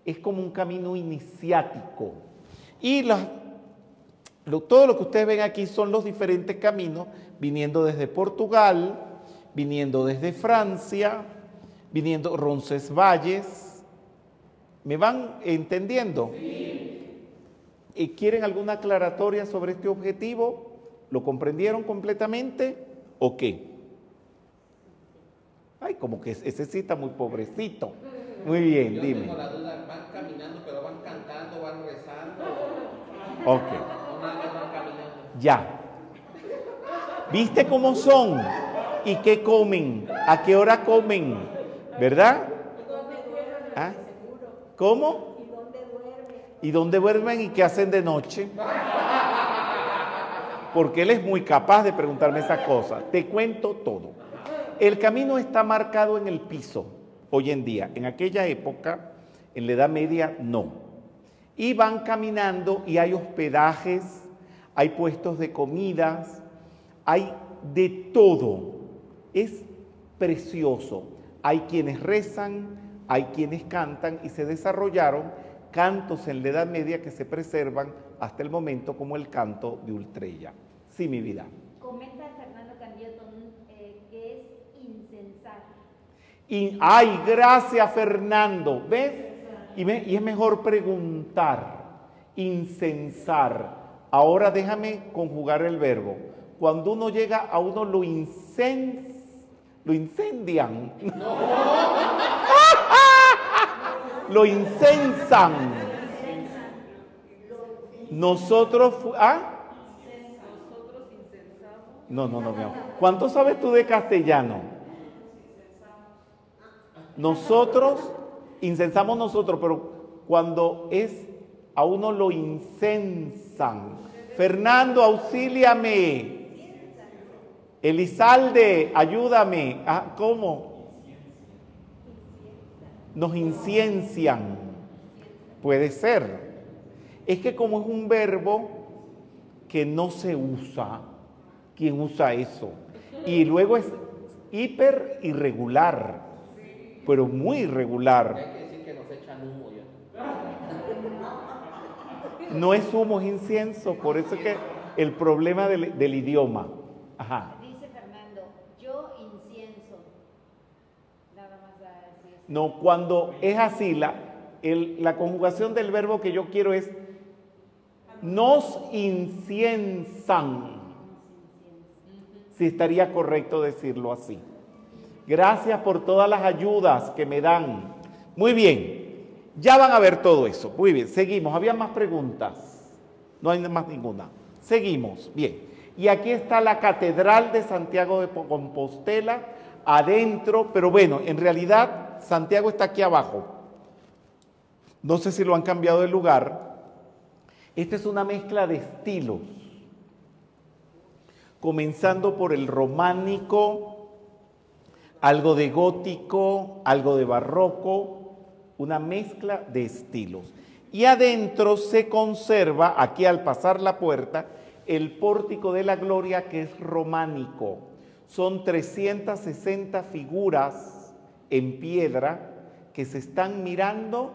A: es como un camino iniciático. Y todo lo que ustedes ven aquí son los diferentes caminos, viniendo desde Portugal, viniendo desde Francia, viniendo Roncesvalles. ¿Me van entendiendo? ¿Y ¿Quieren alguna aclaratoria sobre este objetivo? ¿Lo comprendieron completamente o qué? Ay, como que ese sí está muy pobrecito. Muy bien,
C: Yo
A: dime.
C: tengo la duda, van caminando, pero van cantando, van rezando.
A: Ok,
C: van caminando.
A: ya. ¿Viste cómo son? ¿Y qué comen? ¿A qué hora comen? ¿Verdad? ¿Ah? ¿Cómo? ¿Y dónde duermen y qué hacen de noche? Porque él es muy capaz de preguntarme esa cosa. Te cuento todo. El camino está marcado en el piso hoy en día. En aquella época, en la Edad Media, no. Y van caminando y hay hospedajes, hay puestos de comidas, hay de todo. Es precioso. Hay quienes rezan, hay quienes cantan y se desarrollaron cantos en la Edad Media que se preservan hasta el momento como el canto de Ultrella. Sí, mi vida.
D: Comenta Fernando Candioto eh, que es insensar.
A: Y, ay, gracias Fernando. ¿Ves? Y, es mejor preguntar, incensar. Ahora déjame conjugar el verbo. Cuando uno llega a uno lo incens, lo incendian. Lo incensan. Nosotros, ¿ah? No, no, no, mi. ¿Cuánto sabes tú de castellano? Nosotros, incensamos nosotros, pero cuando es a uno lo incensan. Fernando, auxíliame. Elizalde, ayúdame. Ah, ¿Cómo? Nos inciencian. Puede ser. Es que como es un verbo que no se usa, ¿quién usa eso? Y luego es hiper irregular, pero muy irregular.
C: Hay que decir que nos echan humo ya.
A: No es humo, es incienso, por eso es que el problema del, del idioma. Ajá.
D: Dice Fernando, yo incienso. Nada más a decir eso.
A: No, cuando es así, la, la conjugación del verbo que yo quiero es nos inciensan. Si estaría correcto decirlo así. Gracias por todas las ayudas que me dan. Muy bien, ya van a ver todo eso. Muy bien, seguimos. Había más preguntas. No hay más ninguna. Seguimos. Bien. Y aquí está la Catedral de Santiago de Compostela, adentro, pero bueno, en realidad Santiago está aquí abajo. No sé si lo han cambiado de lugar. Esta es una mezcla de estilos, comenzando por el románico, algo de gótico, algo de barroco, una mezcla de estilos. Y adentro se conserva, aquí al pasar la puerta, el pórtico de la gloria que es románico. Son 360 figuras en piedra que se están mirando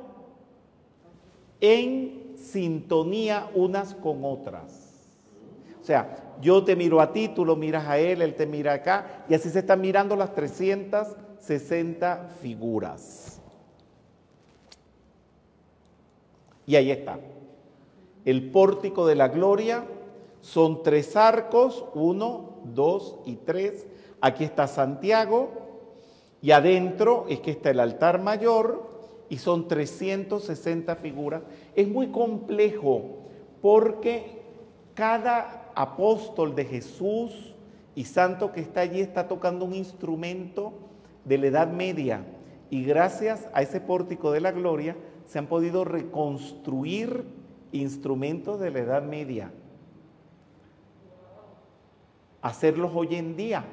A: en sintonía unas con otras. O sea, yo te miro a ti, tú lo miras a él, él te mira acá, y así se están mirando las 360 figuras. Y ahí está. El pórtico de la gloria son tres arcos, uno, dos y tres. Aquí está Santiago y adentro es que está el altar mayor y son 360 figuras. Es muy complejo porque cada apóstol de Jesús y santo que está allí está tocando un instrumento de la Edad Media. Y gracias a ese pórtico de la gloria se han podido reconstruir instrumentos de la Edad Media, hacerlos hoy en día,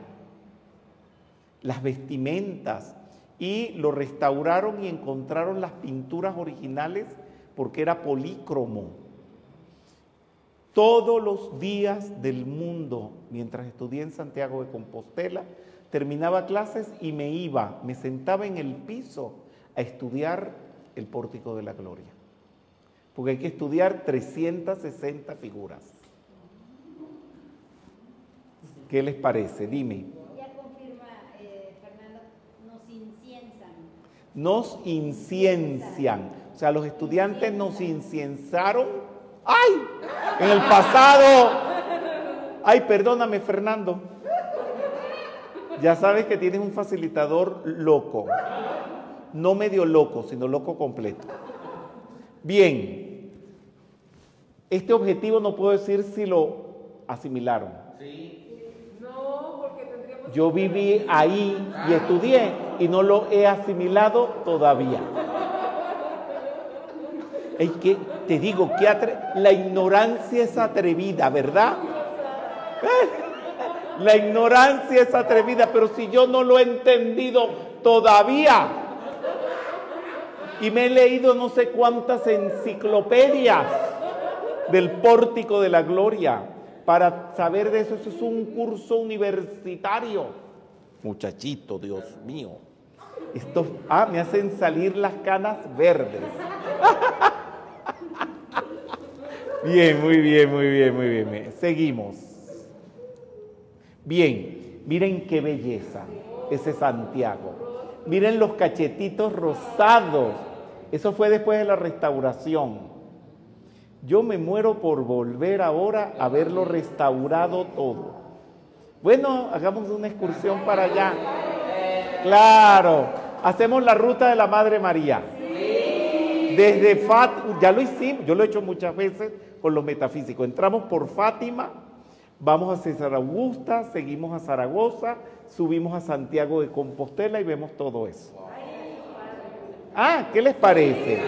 A: las vestimentas, y lo restauraron y encontraron las pinturas originales porque era polícromo. Todos los días del mundo, mientras estudié en Santiago de Compostela, terminaba clases y me iba, me sentaba en el piso a estudiar el pórtico de la gloria. Porque hay que estudiar 360 figuras. ¿Qué les parece? Dime.
D: Ya confirma, eh, Fernando, nos inciensan.
A: Nos inciencian. O sea, los estudiantes nos inciensaron. ¡Ay! En el pasado. Ay, perdóname, Fernando. Ya sabes que tienes un facilitador loco. No medio loco, sino loco completo. Bien. Este objetivo no puedo decir si lo asimilaron.
B: No, porque tendríamos
A: Yo viví ahí y estudié y no lo he asimilado todavía. Es que te digo que la ignorancia es atrevida, ¿verdad? ¿Eh? La ignorancia es atrevida, pero si yo no lo he entendido todavía y me he leído no sé cuántas enciclopedias del pórtico de la gloria para saber de eso, eso es un curso universitario. Muchachito, Dios mío. Esto, ah, me hacen salir las canas verdes. Bien, muy bien, muy bien, muy bien. bien. Seguimos. Bien, miren qué belleza ese Santiago. Miren los cachetitos rosados. Eso fue después de la restauración. Yo me muero por volver ahora a verlo restaurado todo. Bueno, hagamos una excursión para allá. Claro, hacemos la ruta de la Madre María. Desde Fátima, ya lo hicimos, yo lo he hecho muchas veces con los metafísicos. Entramos por Fátima, vamos a César Augusta, seguimos a Zaragoza, subimos a Santiago de Compostela y vemos todo eso. Ah, ¿qué les parece?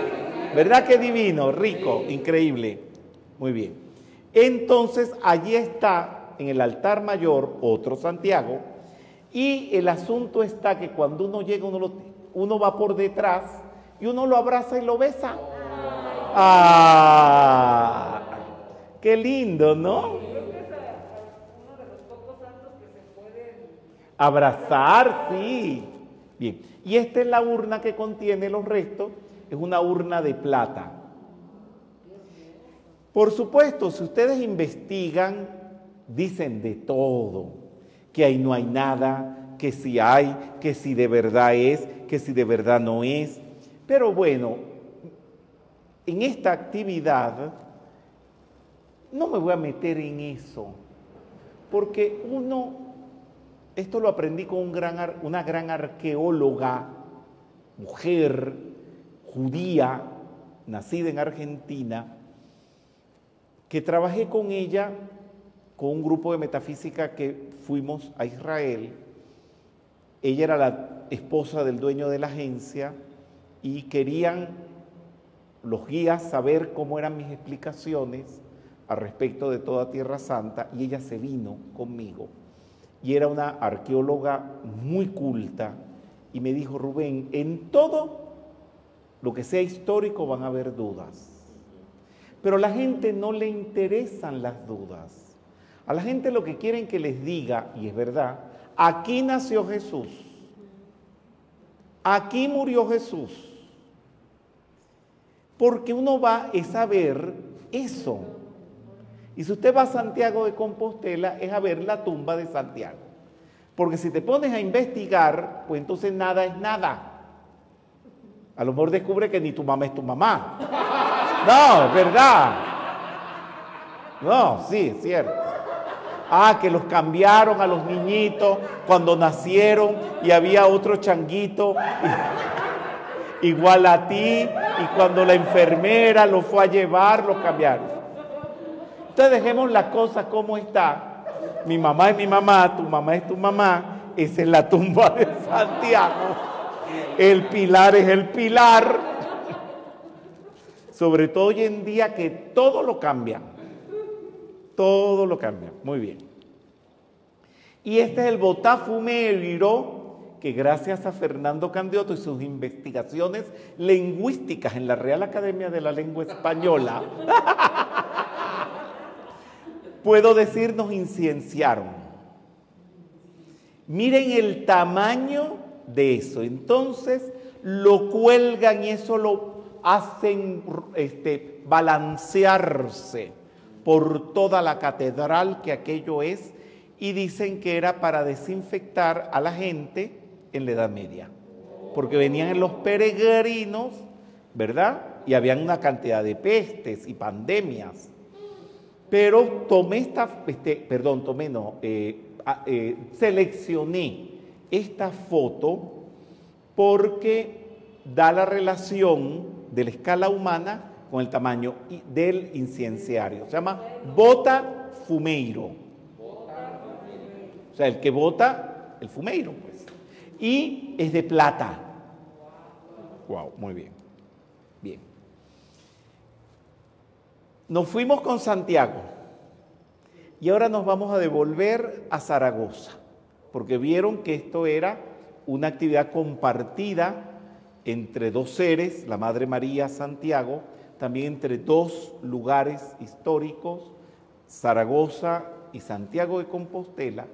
A: ¿Verdad que divino, rico, increíble? Muy bien. Entonces, allí está en el altar mayor otro Santiago y el asunto está que cuando uno llega, uno, lo- uno va por detrás y uno lo abraza y lo besa. ¡Ah! ¡Qué lindo, ¿no? Abrazar, sí. Bien. Y esta es la urna que contiene los restos. Es una urna de plata. Por supuesto, si ustedes investigan, dicen de todo. Que ahí no hay nada, que si hay, que si de verdad es, que si de verdad no es. Pero bueno, en esta actividad no me voy a meter en eso. Porque uno esto lo aprendí con una gran arqueóloga, mujer judía, nacida en Argentina, que trabajé con ella, con un grupo de metafísica que fuimos a Israel. Ella era la esposa del dueño de la agencia y querían los guías saber cómo eran mis explicaciones al respecto de toda Tierra Santa y ella se vino conmigo y era una arqueóloga muy culta y me dijo, Rubén, en todo lo que sea histórico van a haber dudas. Pero a la gente no le interesan las dudas. A la gente lo que quieren que les diga, y es verdad, aquí nació Jesús. Aquí murió Jesús. Porque uno va a ver eso. Y si usted va a Santiago de Compostela, es a ver la tumba de Santiago. Porque si te pones a investigar, pues entonces nada es nada. A lo mejor descubre que ni tu mamá es tu mamá. No, es verdad. No, sí, es cierto. Ah, que los cambiaron a los niñitos cuando nacieron y había otro changuito igual a ti y cuando la enfermera lo fue a llevar, lo cambiaron. Entonces dejemos la cosa como está. Mi mamá es mi mamá, tu mamá es tu mamá. Esa es la tumba de Santiago. El pilar es el pilar. Sobre todo hoy en día que todo lo cambia. Todo lo cambia. Muy bien. Y este es el Botafumeiro que gracias a Fernando Candioto y sus investigaciones lingüísticas en la Real Academia de la Lengua Española, puedo decir nos incienciaron. Miren el tamaño de eso. Entonces lo cuelgan y eso lo hacen este, balancearse por toda la catedral que aquello es y dicen que era para desinfectar a la gente en la Edad Media, porque venían los peregrinos, ¿verdad? Y habían una cantidad de pestes y pandemias. Pero tomé esta, este, perdón, tomé no, eh, eh, seleccioné esta foto porque da la relación de la escala humana con el tamaño del incienciario. Se llama bota fumeiro. O sea, el que bota, el fumeiro, pues. Y es de plata. Wow, muy bien. Bien. Nos fuimos con Santiago y ahora nos vamos a devolver a Zaragoza, porque vieron que esto era una actividad compartida entre dos seres, la Madre María Santiago, también entre dos lugares históricos, Zaragoza y Santiago de Compostela,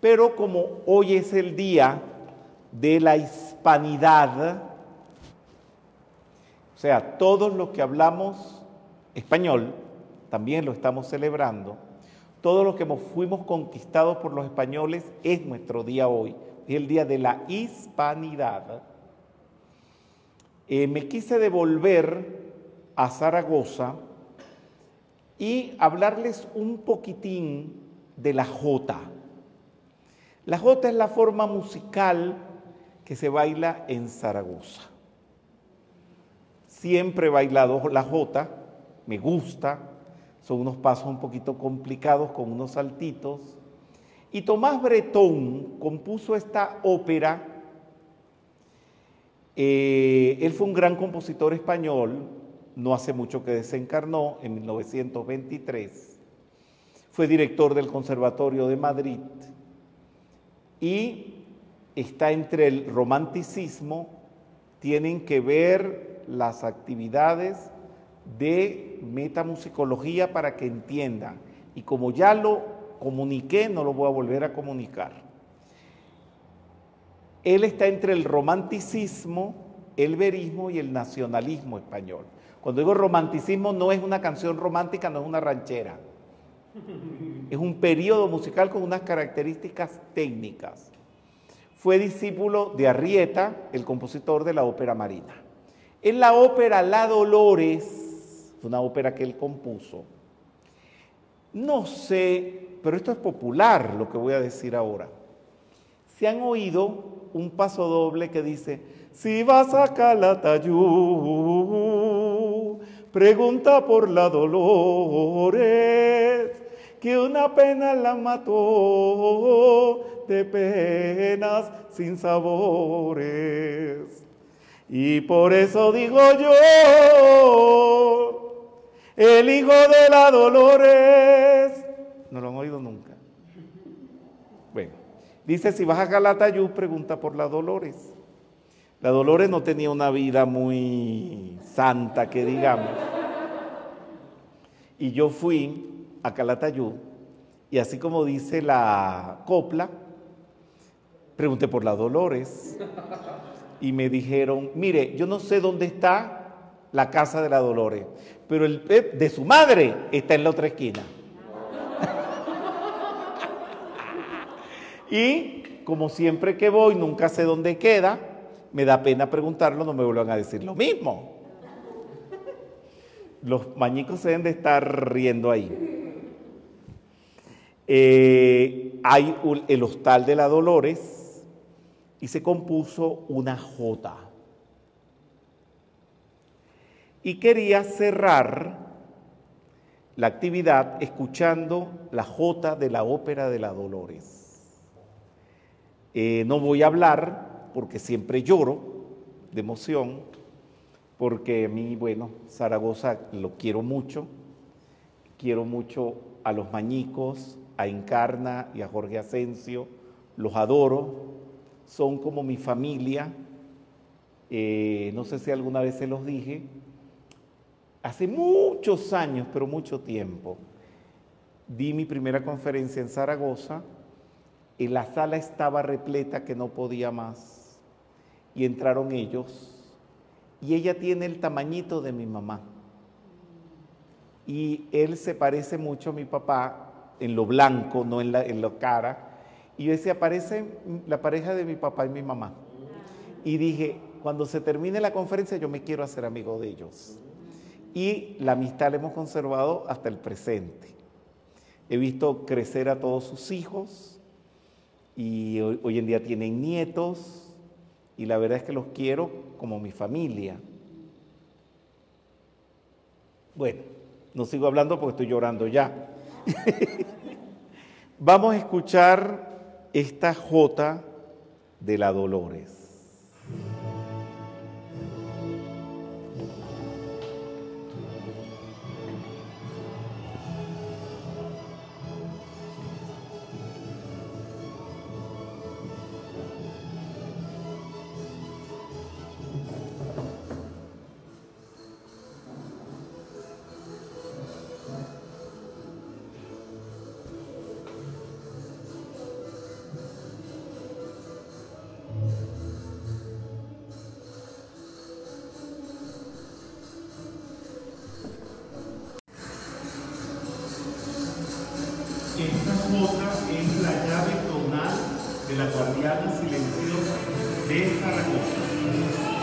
A: pero como hoy es el día de la hispanidad, o sea, todos los que hablamos español, también lo estamos celebrando, todos los que fuimos conquistados por los españoles, es nuestro día hoy, es el día de la hispanidad. Eh, me quise devolver a Zaragoza y hablarles un poquitín de la jota. La jota es la forma musical que se baila en Zaragoza. Siempre he bailado la jota, me gusta, son unos pasos un poquito complicados con unos saltitos. Y Tomás Bretón compuso esta ópera. Eh, él fue un gran compositor español, no hace mucho que desencarnó, en 1923. Fue director del Conservatorio de Madrid y está entre el romanticismo, tienen que ver las actividades de metamusicología para que entiendan. Y como ya lo comuniqué, no lo voy a volver a comunicar. Él está entre el romanticismo, el verismo y el nacionalismo español. Cuando digo romanticismo no es una canción romántica, no es una ranchera. Es un periodo musical con unas características técnicas. Fue discípulo de Arrieta, el compositor de la ópera marina. En la ópera La Dolores, una ópera que él compuso, no sé, pero esto es popular lo que voy a decir ahora. Se han oído un paso doble que dice, si vas a Calatayú, pregunta por la Dolores que una pena la mató de penas sin sabores. Y por eso digo yo, el hijo de la Dolores. No lo han oído nunca. Bueno, dice, si vas a Galatayú, pregunta por la Dolores. La Dolores no tenía una vida muy santa, que digamos. Y yo fui a Calatayud y así como dice la copla, pregunté por la Dolores. y me dijeron, mire, yo no sé dónde está la casa de la Dolores, pero el PEP de su madre está en la otra esquina. y como siempre que voy, nunca sé dónde queda, me da pena preguntarlo, no me vuelvan a decir lo mismo. Los mañicos se deben de estar riendo ahí. Eh, hay el hostal de la Dolores y se compuso una J. Y quería cerrar la actividad escuchando la J de la ópera de la Dolores. Eh, no voy a hablar porque siempre lloro de emoción, porque a mí, bueno, Zaragoza lo quiero mucho, quiero mucho a los mañicos, a Encarna y a Jorge Asensio, los adoro, son como mi familia, eh, no sé si alguna vez se los dije, hace muchos años, pero mucho tiempo, di mi primera conferencia en Zaragoza, y la sala estaba repleta que no podía más, y entraron ellos, y ella tiene el tamañito de mi mamá, y él se parece mucho a mi papá, en lo blanco, no en la, en la cara. Y yo decía, aparece la pareja de mi papá y mi mamá. Y dije, cuando se termine la conferencia, yo me quiero hacer amigo de ellos. Y la amistad la hemos conservado hasta el presente. He visto crecer a todos sus hijos y hoy en día tienen nietos y la verdad es que los quiero como mi familia. Bueno, no sigo hablando porque estoy llorando ya. Vamos a escuchar esta J de la Dolores. Es la llave tonal de la guardiana silenciosa de Zaragoza.